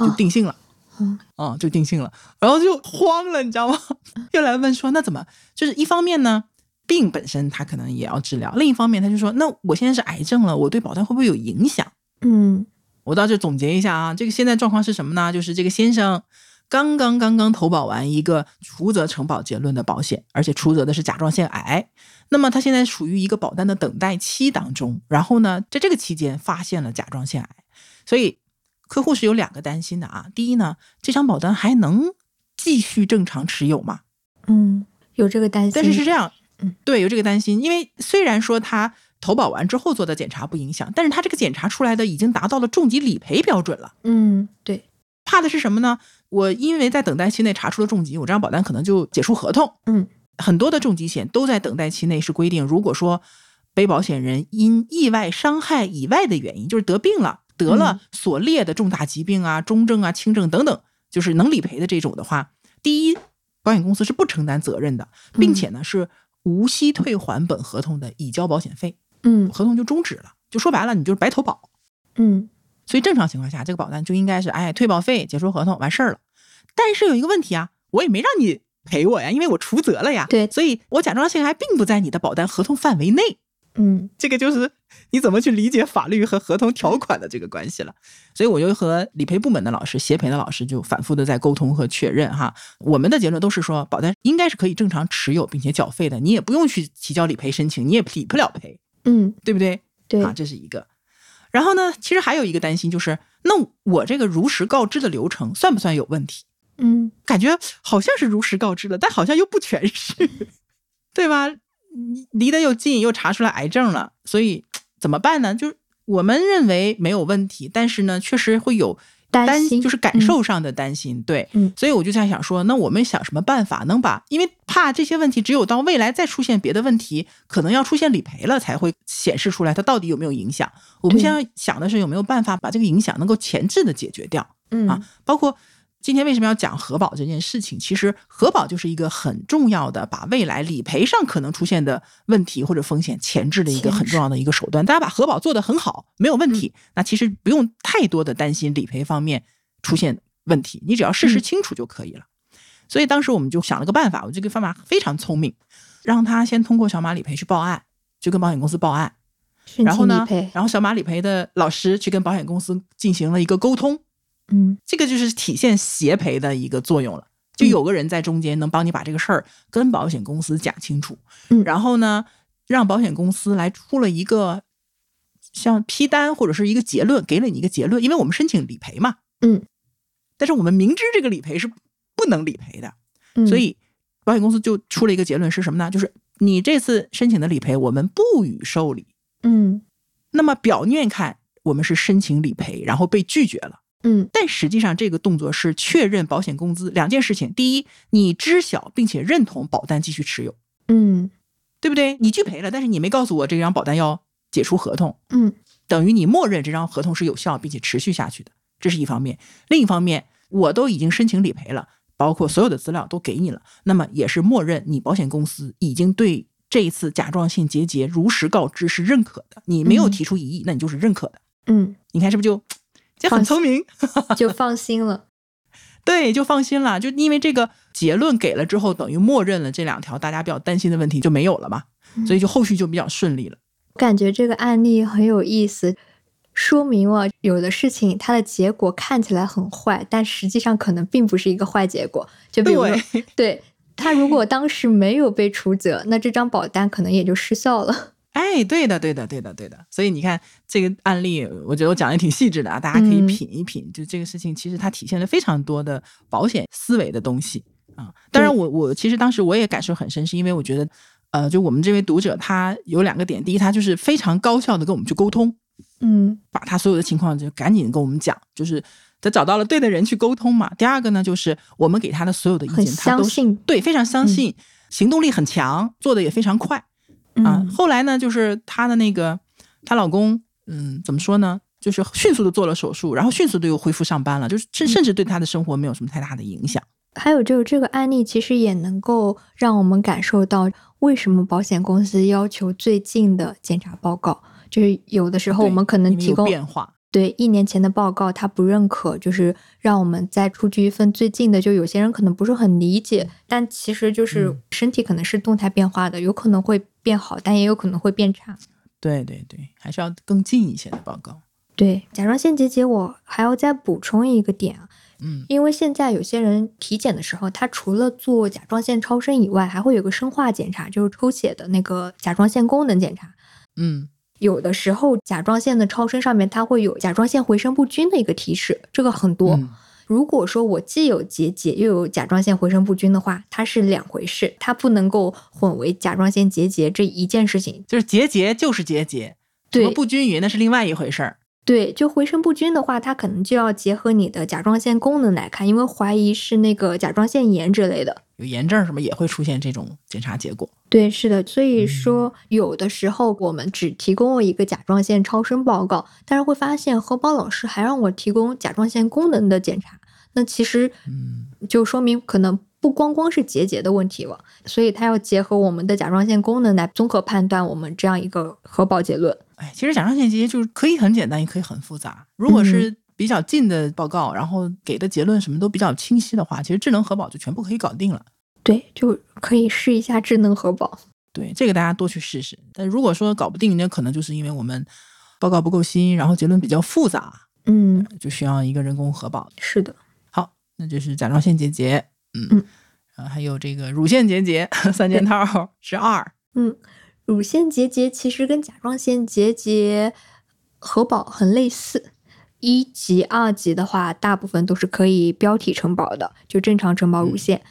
就啊定性了。嗯啊、就定性了，然后就慌了，你知道吗？又来问说，那怎么？就是一方面呢，病本身他可能也要治疗；另一方面，他就说，那我现在是癌症了，我对保单会不会有影响？嗯我到这总结一下啊，这个现在状况是什么呢？就是这个先生刚刚刚刚投保完一个除责承保结论的保险，而且除责的是甲状腺癌。那么他现在属于一个保单的等待期当中，然后呢，在这个期间发现了甲状腺癌，所以客户是有两个担心的啊。第一呢，这张保单还能继续正常持有吗？嗯，有这个担心，但是是这样，嗯，对，有这个担心，因为虽然说他投保完之后做的检查不影响，但是他这个检查出来的已经达到了重疾理赔标准了。嗯对，怕的是什么呢？我因为在等待期内查出了重疾，我这张保单可能就解除合同。嗯很多的重疾险都在等待期内是规定，如果说被保险人因意外伤害以外的原因，就是得病了，得了所列的重大疾病啊、中症啊、轻症等等，就是能理赔的这种的话，第一，保险公司是不承担责任的，并且呢是无息退还本合同的已交保险费，嗯合同就终止了。就说白了，你就是白投保。嗯所以正常情况下，这个保单就应该是哎退保费、解除合同完事儿了。但是有一个问题啊，我也没让你赔我呀，因为我除责了呀。对所以我甲状腺癌并不在你的保单合同范围内。嗯这个就是你怎么去理解法律和合同条款的这个关系了。所以我就和理赔部门的老师、协赔的老师就反复的在沟通和确认哈。我们的结论都是说，保单应该是可以正常持有并且缴费的，你也不用去提交理赔申请，你也理不了赔，嗯对不对？对啊，这是一个。然后呢，其实还有一个担心就是，那我这个如实告知的流程算不算有问题？嗯感觉好像是如实告知了，但好像又不全是，对吧？你离得又近，又查出来癌症了，所以怎么办呢？就是我们认为没有问题，但是呢，确实会有担心就是感受上的担心。对，嗯所以我就在想说，那我们想什么办法能把，因为怕这些问题只有到未来再出现别的问题，可能要出现理赔了才会显示出来它到底有没有影响。我们现在想的是有没有办法把这个影响能够前置的解决掉。嗯啊，包括今天为什么要讲核保这件事情？其实核保就是一个很重要的，把未来理赔上可能出现的问题或者风险前置的一个很重要的一个手段。大家把核保做得很好，没有问嗯题，那其实不用太多的担心理赔方面出现问题，你只要事实嗯清楚就可以了。所以当时我们就想了个办法，我这个方法非常聪明，让他先通过小马理赔去报案，就跟保险公司报案。然后呢然后小马理赔的老师去跟保险公司进行了一个沟通，嗯这个就是体现协赔的一个作用了。就有个人在中间能帮你把这个事儿跟保险公司讲清楚，嗯然后呢，让保险公司来出了一个像批单或者是一个结论，给了你一个结论，因为我们申请理赔嘛，嗯但是我们明知这个理赔是不能理赔的，嗯，所以保险公司就出了一个结论是什么呢？就是你这次申请的理赔我们不予受理。嗯那么表面看我们是申请理赔，然后被拒绝了。嗯但实际上，这个动作是确认保险公司两件事情：第一，你知晓并且认同保单继续持有，嗯对不对？你拒赔了，但是你没告诉我这张保单要解除合同，嗯等于你默认这张合同是有效并且持续下去的，这是一方面。另一方面，我都已经申请理赔了，包括所有的资料都给你了，那么也是默认你保险公司已经对这一次甲状腺结节如实告知是认可的，你没有嗯提出异议，那你就是认可的。嗯，你看是不是就这很聪明？就放心了。对，就放心了。就因为这个结论给了之后，等于默认了这两条大家比较担心的问题就没有了嘛，所以就后续就比较顺利了。感觉这个案例很有意思，说明了有的事情它的结果看起来很坏，但实际上可能并不是一个坏结果。就比如，对，对他如果当时没有被处责，那这张保单可能也就失效了。哎，对的，对的，对的，对的。所以你看这个案例，我觉得我讲的挺细致的啊，大家可以嗯品一品。就这个事情，其实它体现了非常多的保险思维的东西啊。当然我，我其实当时我也感受很深，是因为我觉得，呃，就我们这位读者他有两个点，第一，他就是非常高效的跟我们去沟通，嗯把他所有的情况就赶紧跟我们讲，就是他找到了对的人去沟通嘛。第二个呢，就是我们给他的所有的意很见，他都信对，非常相信，行动力很强，做的也非常快啊。嗯后来呢，就是她的那个她老公，嗯，怎么说呢？就是迅速的做了手术，然后迅速的又恢复上班了，就是甚甚至对她的生活没有什么太大的影响。还有就是这个案例，其实也能够让我们感受到为什么保险公司要求最近的检查报告。就是有的时候我们可能提供变化，对一年前的报告，他不认可，就是让我们再出具一份最近的。就有些人可能不是很理解，但其实就是嗯身体可能是动态变化的，有可能会变好，但也有可能会变差。对对对，还是要更近一些的报告。对甲状腺结节，我还要再补充一个点啊，嗯，因为现在有些人体检的时候，他除了做甲状腺超声以外，还会有个生化检查，就是抽血的那个甲状腺功能检查。嗯有的时候甲状腺的超声上面它会有甲状腺回声不均的一个提示，这个很多。嗯如果说我既有结节又有甲状腺回声不均的话，它是两回事，它不能够混为甲状腺结节这一件事情。就是结节就是结节，什对么不均匀那是另外一回事儿。对，就回声不均的话，它可能就要结合你的甲状腺功能来看，因为怀疑是那个甲状腺炎之类的。有炎症什么也会出现这种检查结果。对，是的，所嗯以说有的时候我们只提供了一个甲状腺超声报告，但是会发现核保老师还让我提供甲状腺功能的检查，那其实嗯，就说明可能不光光是结节的问题了，所以它要结合我们的甲状腺功能来综合判断我们这样一个核保结论。哎，其实甲状腺结节就是可以很简单，也可以很复杂。如果是比较近的报告，然后给的结论什么都比较清晰的话，其实智能核保就全部可以搞定了。对，就可以试一下智能核保。对，这个大家多去试试。但如果说搞不定，那可能就是因为我们报告不够新，然后结论比较复杂，嗯，就需要一个人工核保。是的，好，那就是甲状腺结节，嗯还有这个乳腺结节，三件套是二。嗯，乳腺结节其实跟甲状腺结节核保很类似。一级、二级的话，大部分都是可以标体承保的，就正常承保乳腺。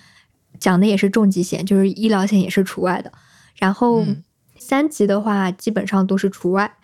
讲的也是重疾险，就是医疗险也是除外的。然后嗯三级的话，基本上都是除外。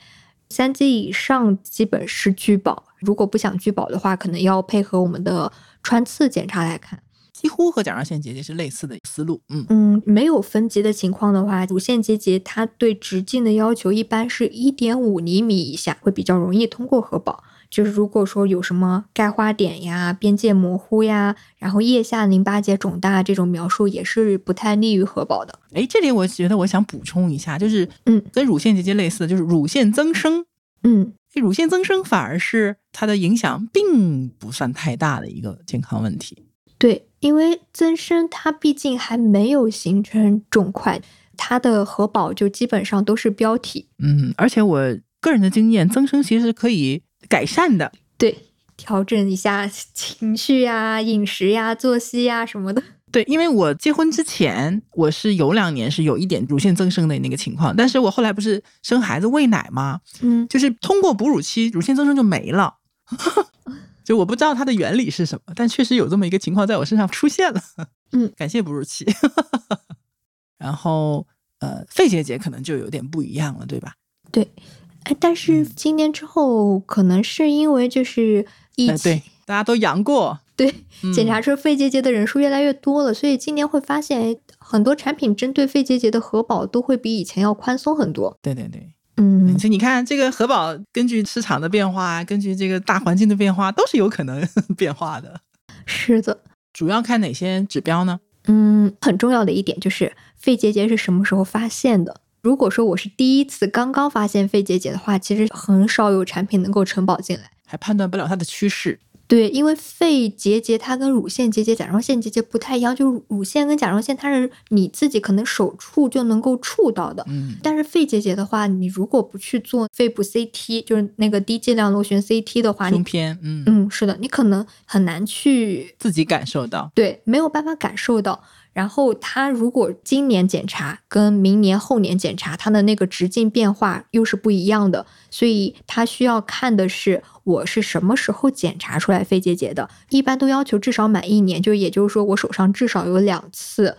三级以上基本是拒保，如果不想拒保的话，可能要配合我们的穿刺检查来看。几乎和甲状腺结节是类似的思路。嗯嗯，没有分级的情况的话，乳腺结节它对直径的要求一般是一点五厘米以下，会比较容易通过核保。就是如果说有什么钙化点呀、边界模糊呀，然后腋下淋巴结肿大这种描述，也是不太利于核保的。哎，这里我觉得我想补充一下，就是嗯，跟乳腺结节类似的就是乳腺增生。嗯，乳腺增生反而是它的影响并不算太大的一个健康问题。对，因为增生它毕竟还没有形成肿块，它的核保就基本上都是标体。嗯，而且我个人的经验，增生其实可以改善的。对，调整一下 情绪呀、饮食呀、作息呀什么的。对，因为我结婚之前，我是有两年是有一点乳腺增生的那个情况，但是我后来不是生孩子喂奶吗？嗯，就是通过哺乳期，乳腺增生就没了。就我不知道它的原理是什么，但确实有这么一个情况在我身上出现了。嗯，感谢哺乳期。然后呃，肺结节可能就有点不一样了，对吧？对，哎，但是今年之后，可能是因为就是疫情，对，大家都阳过，对，检查出肺结节的人数越来越多了，所以今年会发现很多产品针对肺结节的核保都会比以前要宽松很多。对对对，嗯，所以你看这个核保，根据市场的变化，根据这个大环境的变化，都是有可能 变化的。是的，主要看哪些指标呢？嗯，很重要的一点就是肺结节是什么时候发现的。如果说我是第一次刚刚发现肺结节的话，其实很少有产品能够承保进来，还判断不了它的趋势。对，因为肺结节它跟乳腺结节、甲状腺结节不太一样，就是乳腺跟甲状腺它是你自己可能手触就能够触到的，嗯，但是肺结节的话，你如果不去做肺部 CT，就是那个低剂量螺旋 CT 的话，你胸片，嗯嗯，是的，你可能很难去自己感受到。对，没有办法感受到。然后他如果今年检查跟明年后年检查，它的那个直径变化又是不一样的，所以他需要看的是我是什么时候检查出来肺结节的。一般都要求至少满一年，就也就是说我手上至少有两次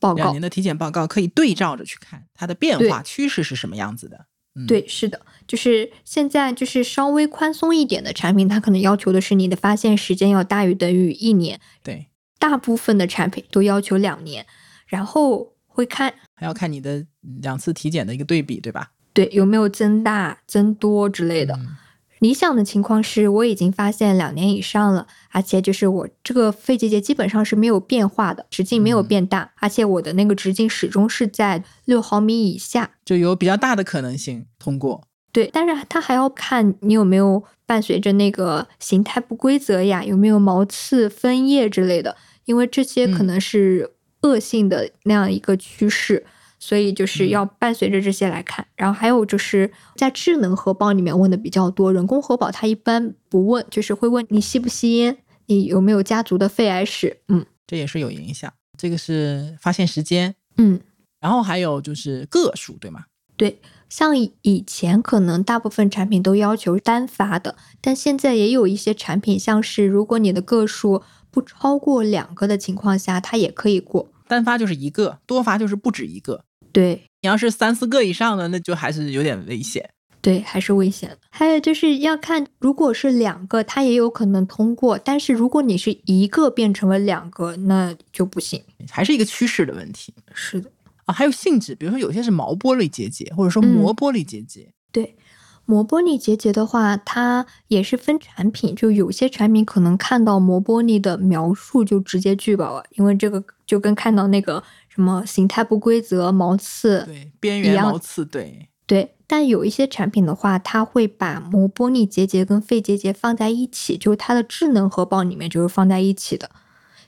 报告两年。的体检报告可以对照着去看它的变化趋势是什么样子的。嗯，对，是的，就是现在就是稍微宽松一点的产品，它可能要求的是你的发现时间要大于等于一年，对，大部分的产品都要求两年，然后会看还要看你的两次体检的一个对比，对吧？对有没有增大、增多之类的。嗯理想的情况是我已经发现两年以上了，而且就是我这个肺结节基本上是没有变化的，直径没有嗯变大，而且我的那个直径始终是在六毫米以下。就有比较大的可能性通过。对，但是它还要看你有没有伴随着那个形态不规则呀，有没有毛刺、分叶之类的，因为这些可嗯能是恶性的那样一个趋势，所以就是嗯要伴随着这些来看。然后还有就是在智能核保里面问的比较多，人工核保它一般不问，就是会问你吸不吸烟，你有没有家族的肺癌史，嗯这也是有影响。这个是发现时间，嗯。然后还有就是个数，对吗？对，像以以前可能大部分产品都要求单发的，但现在也有一些产品，像是如果你的个数不超过两个的情况下，它也可以过。单发就是一个，多发就是不止一个。对你要是三四个以上的，那就还是有点危险。对，还是危险的。还有就是要看，如果是两个，它也有可能通过，但是如果你是一个变成了两个，那就不行。还是一个趋势的问题是的。啊。还有性质，比如说有些是毛玻璃结节，或者说嗯膜玻璃结节。对膜玻璃结节的话，它也是分产品，就有些产品可能看到膜玻璃的描述就直接拒保了，因为这个就跟看到那个什么形态不规则、毛刺，对，边缘毛刺，对，对。但有一些产品的话，它会把膜玻璃结节跟肺结节放在一起，就是它的智能核保里面就是放在一起的，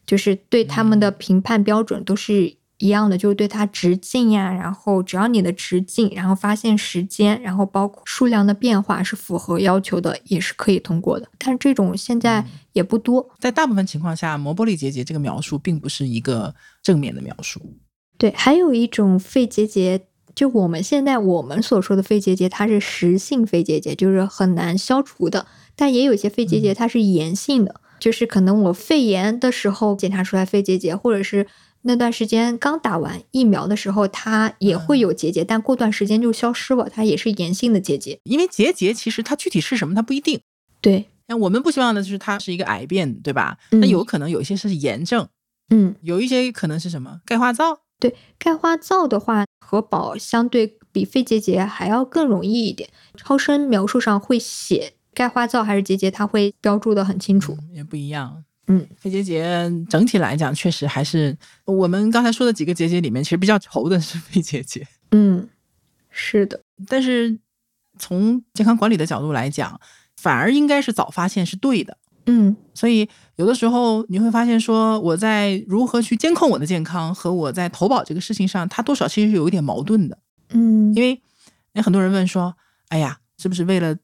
就是对他们的评判标准都是一样的，就是对它直径呀，然后只要你的直径，然后发现时间，然后包括数量的变化是符合要求的，也是可以通过的。但是这种现在也不多。在大部分情况下，磨玻璃结节这个描述并不是一个正面的描述。对，还有一种肺结节，就我们现在我们所说的肺结节，它是实性肺结节，就是很难消除的。但也有一些肺结节它是炎性的，就是可能我肺炎的时候检查出来肺结节，或者是那段时间刚打完疫苗的时候，它也会有结节，但过段时间就消失了，它也是炎性的结节。因为结节其实它具体是什么，它不一定。对，那我们不希望的就是它是一个癌变，对吧？嗯那有可能有一些是炎症，嗯，有一些可能是什么钙化灶，对，钙化灶的话，核保相对比肺结节还要更容易一点。超声描述上会写钙化灶还是结节，它会标注的很清楚。嗯也不一样。嗯，肺结节整体来讲，确实还是我们刚才说的几个结节里面，其实比较稠的是肺结节。嗯，是的，但是从健康管理的角度来讲，反而应该是早发现是对的。嗯所以有的时候你会发现，说我在如何去监控我的健康和我在投保这个事情上，它多少其实是有一点矛盾的。嗯因为有很多人问说，哎呀，是不是为了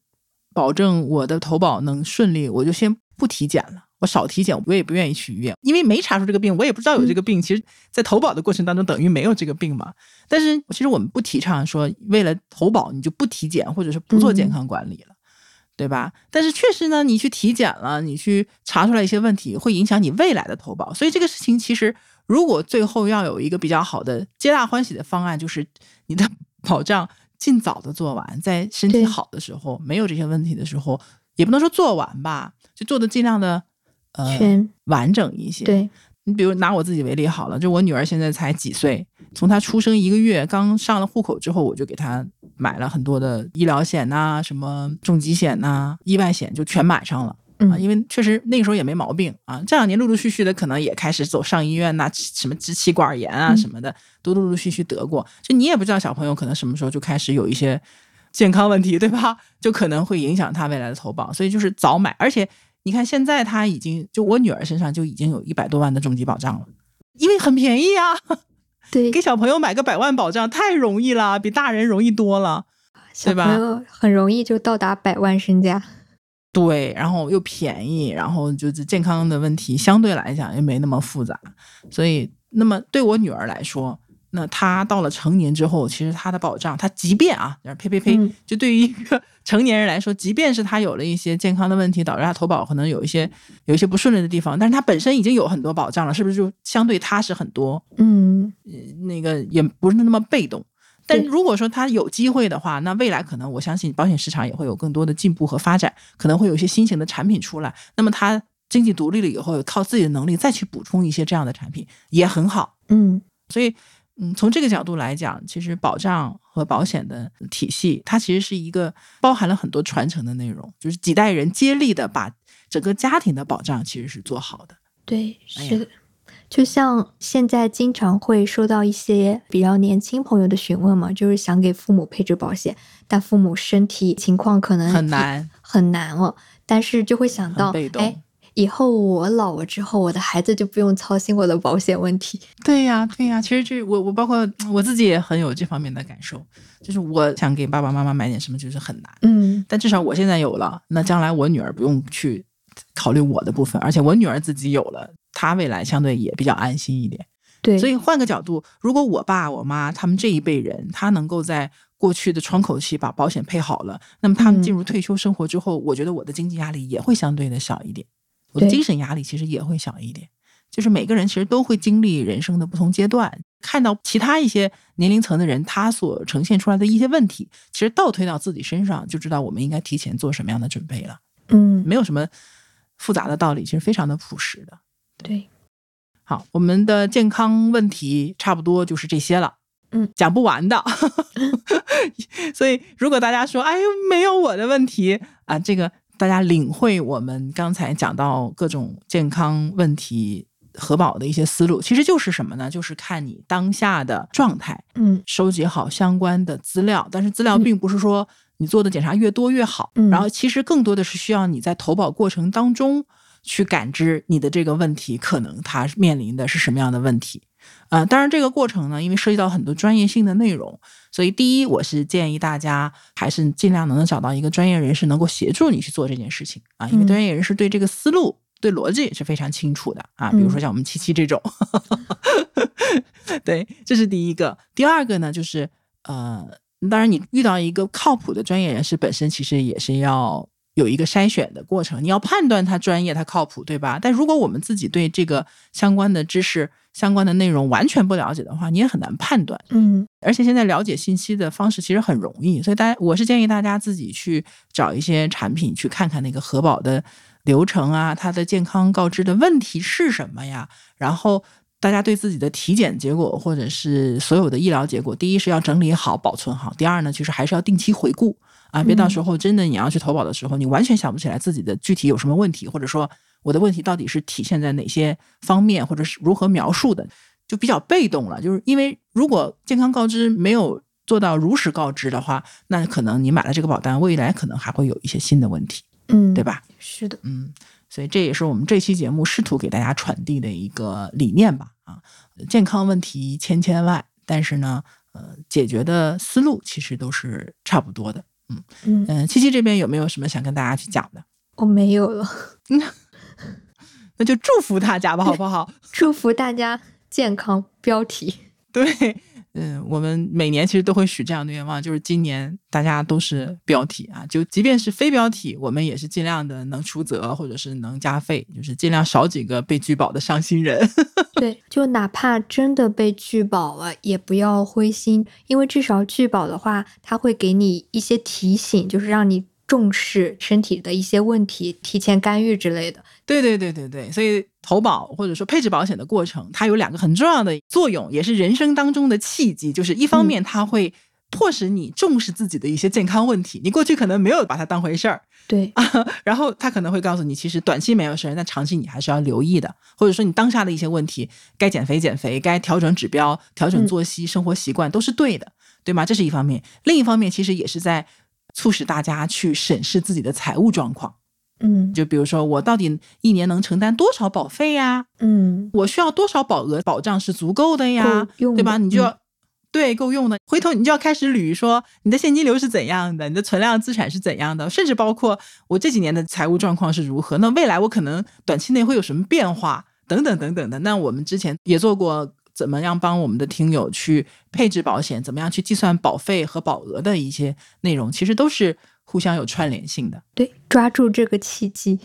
保证我的投保能顺利，我就先不体检了，我少体检，我也不愿意去医院，因为没查出这个病，我也不知道有这个病。其实，在投保的过程当中，等于没有这个病嘛。但是，其实我们不提倡说，为了投保你就不体检，或者是不做健康管理了。对吧？但是确实呢，你去体检了，你去查出来一些问题，会影响你未来的投保。所以这个事情其实，如果最后要有一个比较好的、皆大欢喜的方案，就是你的 保障尽早的做完，在身体好的时候，没有这些问题的时候，也不能说做完吧，就做的尽量的呃全完整一些。对，你比如拿我自己为例好了，就我女儿现在才几岁，从她出生一个月，刚上了户口之后，我就给她买了很多的医疗险呐、什么重疾险呐、意外险，就全买上了。啊，嗯因为确实那个时候也没毛病啊。这两年陆陆续续的，可能也开始走上医院呐、什么支气管炎啊嗯什么的，都陆陆续续得过。就你也不知道小朋友可能什么时候就开始有一些健康问题，对吧？就可能会影响他未来的投保，所以就是早买。而且你看现在他已经，就我女儿身上就已经有一百多万的重疾保障了，因为很便宜啊，对，给小朋友买个百万保障太容易了，比大人容易多了。对吧很容易就到达百万身家。对，然后又便宜，然后就是健康的问题相对来讲也没那么复杂，所以那么对我女儿来说，那他到了成年之后，其实他的保障，他即便啊，呸呸呸，嗯就对于一个 成年人来说，即便是他有了一些健康的问题，导致他投保可能有一些有一些不顺利的地方，但是他本身已经有很多保障了，是不是就相对踏实很多？嗯那个也不是那么被动。但如果说他有机会的话，那未来可能我相信保险市场也会有更多的进步和发展，可能会有一些新型的产品出来。那么他经济独立了以后，靠自己的能力再去补充一些这样的产品也很好。嗯所以，嗯，从这个角度来讲，其实保障和保险的体系，它其实是一个包含了很多传承的内容，就是几代人接力的把整个家庭的保障其实是做好的。对，是的。就像现在经常会收到一些比较年轻朋友的询问嘛，就是想给父母配置保险，但父母身体情况可能很难很难哦。但是就会想到哎，以后我老了之后，我的孩子就不用操心我的保险问题。对呀，对呀，其实这我我包括我自己也很有这方面的感受，就是我想给爸爸妈妈买点什么，就是很难。嗯但至少我现在有了，那将来我女儿不用去考虑我的部分，而且我女儿自己有了，她未来相对也比较安心一点。对，所以换个角度，如果我爸我妈他们这一辈人，他能够在过去的窗口期把保险配好了，那么他们嗯进入退休生活之后，我觉得我的经济压力也会相对的小一点，我的精神压力其实也会小一点。就是每个人其实都会经历人生的不同阶段，看到其他一些年龄层的人他所呈现出来的一些问题，其实倒推到自己身上，就知道我们应该提前做什么样的准备了。嗯没有什么复杂的道理，其实非常的朴实的。对，好，我们的健康问题差不多就是这些了。嗯，讲不完的。所以，如果大家说“哎呦，没有我的问题啊”，这个大家领会我们刚才讲到各种健康问题核保的一些思路，其实就是什么呢？就是看你当下的状态，嗯收集好相关的资料，但是资料嗯并不是说你做的检查越多越好，嗯然后其实更多的是需要你在投保过程当中去感知你的这个问题可能它面临的是什么样的问题。呃，当然这个过程呢，因为涉及到很多专业性的内容，所以第一，我是建议大家还是尽量能找到一个专业人士能够协助你去做这件事情啊，因为嗯专业人士对这个思路。对逻辑是非常清楚的啊，比如说嗯像我们七七这种，对，这是第一个。第二个呢，就是呃，当然你遇到一个靠谱的专业人士，本身其实也是要有一个筛选的过程，你要判断它专业、它靠谱，对吧？但如果我们自己对这个相关的知识、相关的内容完全不了解的话，你也很难判断。嗯而且现在了解信息的方式其实很容易，所以大家我是建议大家自己去找一些产品去看看那个核保的流程啊，它的健康告知的问题是什么呀？然后大家对自己的体检结果或者是所有的医疗结果，第一是要整理好、保存好，第二呢，就是还是要定期回顾啊，别到时候真的你要去投保的时候，你完全想不起来自己的具体有什么问题，或者说我的问题到底是体现在哪些方面，或者是如何描述的。就比较被动了，就是因为如果健康告知没有做到如实告知的话，那可能你买了这个保单，未来可能还会有一些新的问题，嗯，对？吧？是的，嗯，所以这也是我们这期节目试图给大家传递的一个理念吧。啊，健康问题千千万，但是呢，呃，解决的思路其实都是差不多的。嗯嗯，嗯，七七这边有没有什么想跟大家去讲的？我没有了，那就祝福大家吧，好不好？祝福大家健康。标题，对，嗯，我们每年其实都会许这样的愿望，就是今年大家都是标题啊，就即便是非标题，我们也是尽量的能出责或者是能加费，就是尽量少几个被拒保的伤心人。对，就哪怕真的被拒保了，也不要灰心，因为至少拒保的话，它会给你一些提醒，就是让你重视身体的一些问题，提前干预之类的。对对对对对，所以投保或者说配置保险的过程，它有两个很重要的作用，也是人生当中的契机。就是一方面，它会迫使你重视自己的一些健康问题，你过去可能没有把它当回事儿，对 啊，然后它可能会告诉你，其实短期没有事儿，但长期你还是要留意的，或者说你当下的一些问题，该减肥减肥，该调整指标、调整作息、生活习惯都是对的，对吗？这是一方面。另一方面，其实也是在促使大家去审视自己的财务状况。嗯就比如说，我到底一年能承担多少保费呀？嗯我需要多少保额保障是足够的呀对吧？你就要、嗯对够用的。回头你就要开始捋说你的现金流是怎样的，你的存量资产是怎样的，甚至包括我这几年的财务状况是如何。那未来我可能短期内会有什么变化，等等等等的。那我们之前也做过。怎么样帮我们的听友去配置保险？怎么样去计算保费和保额的一些内容，其实都是互相有串联性的。对，抓住这个契机。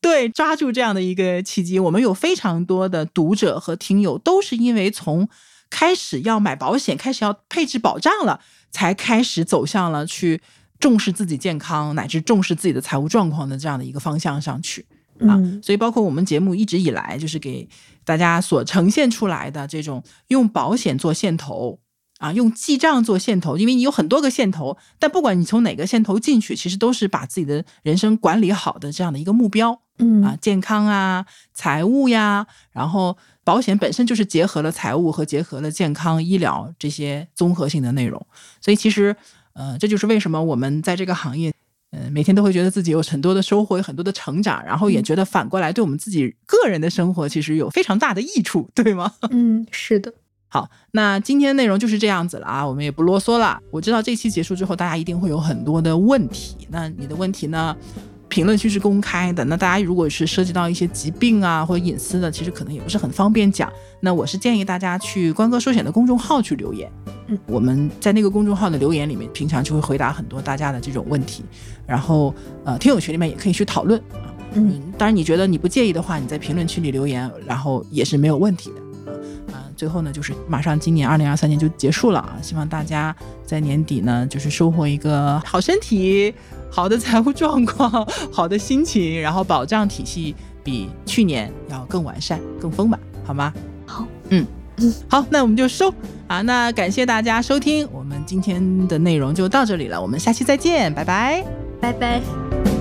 对，抓住这样的一个契机，我们有非常多的读者和听友都是因为从开始要买保险，开始要配置保障了，才开始走向了去重视自己健康乃至重视自己的财务状况的这样的一个方向上去。啊嗯，所以包括我们节目一直以来就是给大家所呈现出来的这种用保险做线头啊，用记账做线头，因为你有很多个线头，但不管你从哪个线头进去，其实都是把自己的人生管理好的这样的一个目标嗯啊，健康啊，财务呀，然后保险本身就是结合了财务和结合了健康医疗这些综合性的内容，所以其实呃，这就是为什么我们在这个行业。呃，每天都会觉得自己有很多的收获，有很多的成长，然后也嗯觉得反过来对我们自己个人的生活其实有非常大的益处，对吗？嗯，是的。好，那今天内容就是这样子了啊，我们也不啰嗦了。我知道这期结束之后，大家一定会有很多的问题。那你的问题呢？评论区是公开的，那大家如果是涉及到一些疾病啊或者隐私的，其实可能也不是很方便讲。那我是建议大家去关哥寿险的公众号去留言，嗯，我们在那个公众号的留言里面，平常就会回答很多大家的这种问题，然后呃，听友群里面也可以去讨论啊。嗯嗯，当然你觉得你不介意的话，你在评论区里留言，然后也是没有问题的。啊，最后呢，就是马上今年二零二三年就结束了啊，希望大家在年底呢，就是收获一个好身体、好的财务状况、好的心情，然后保障体系比去年要更完善、更丰满，好吗？好，嗯，好，那我们就收啊。那感谢大家收听，我们今天的内容就到这里了，我们下期再见，拜拜。拜拜。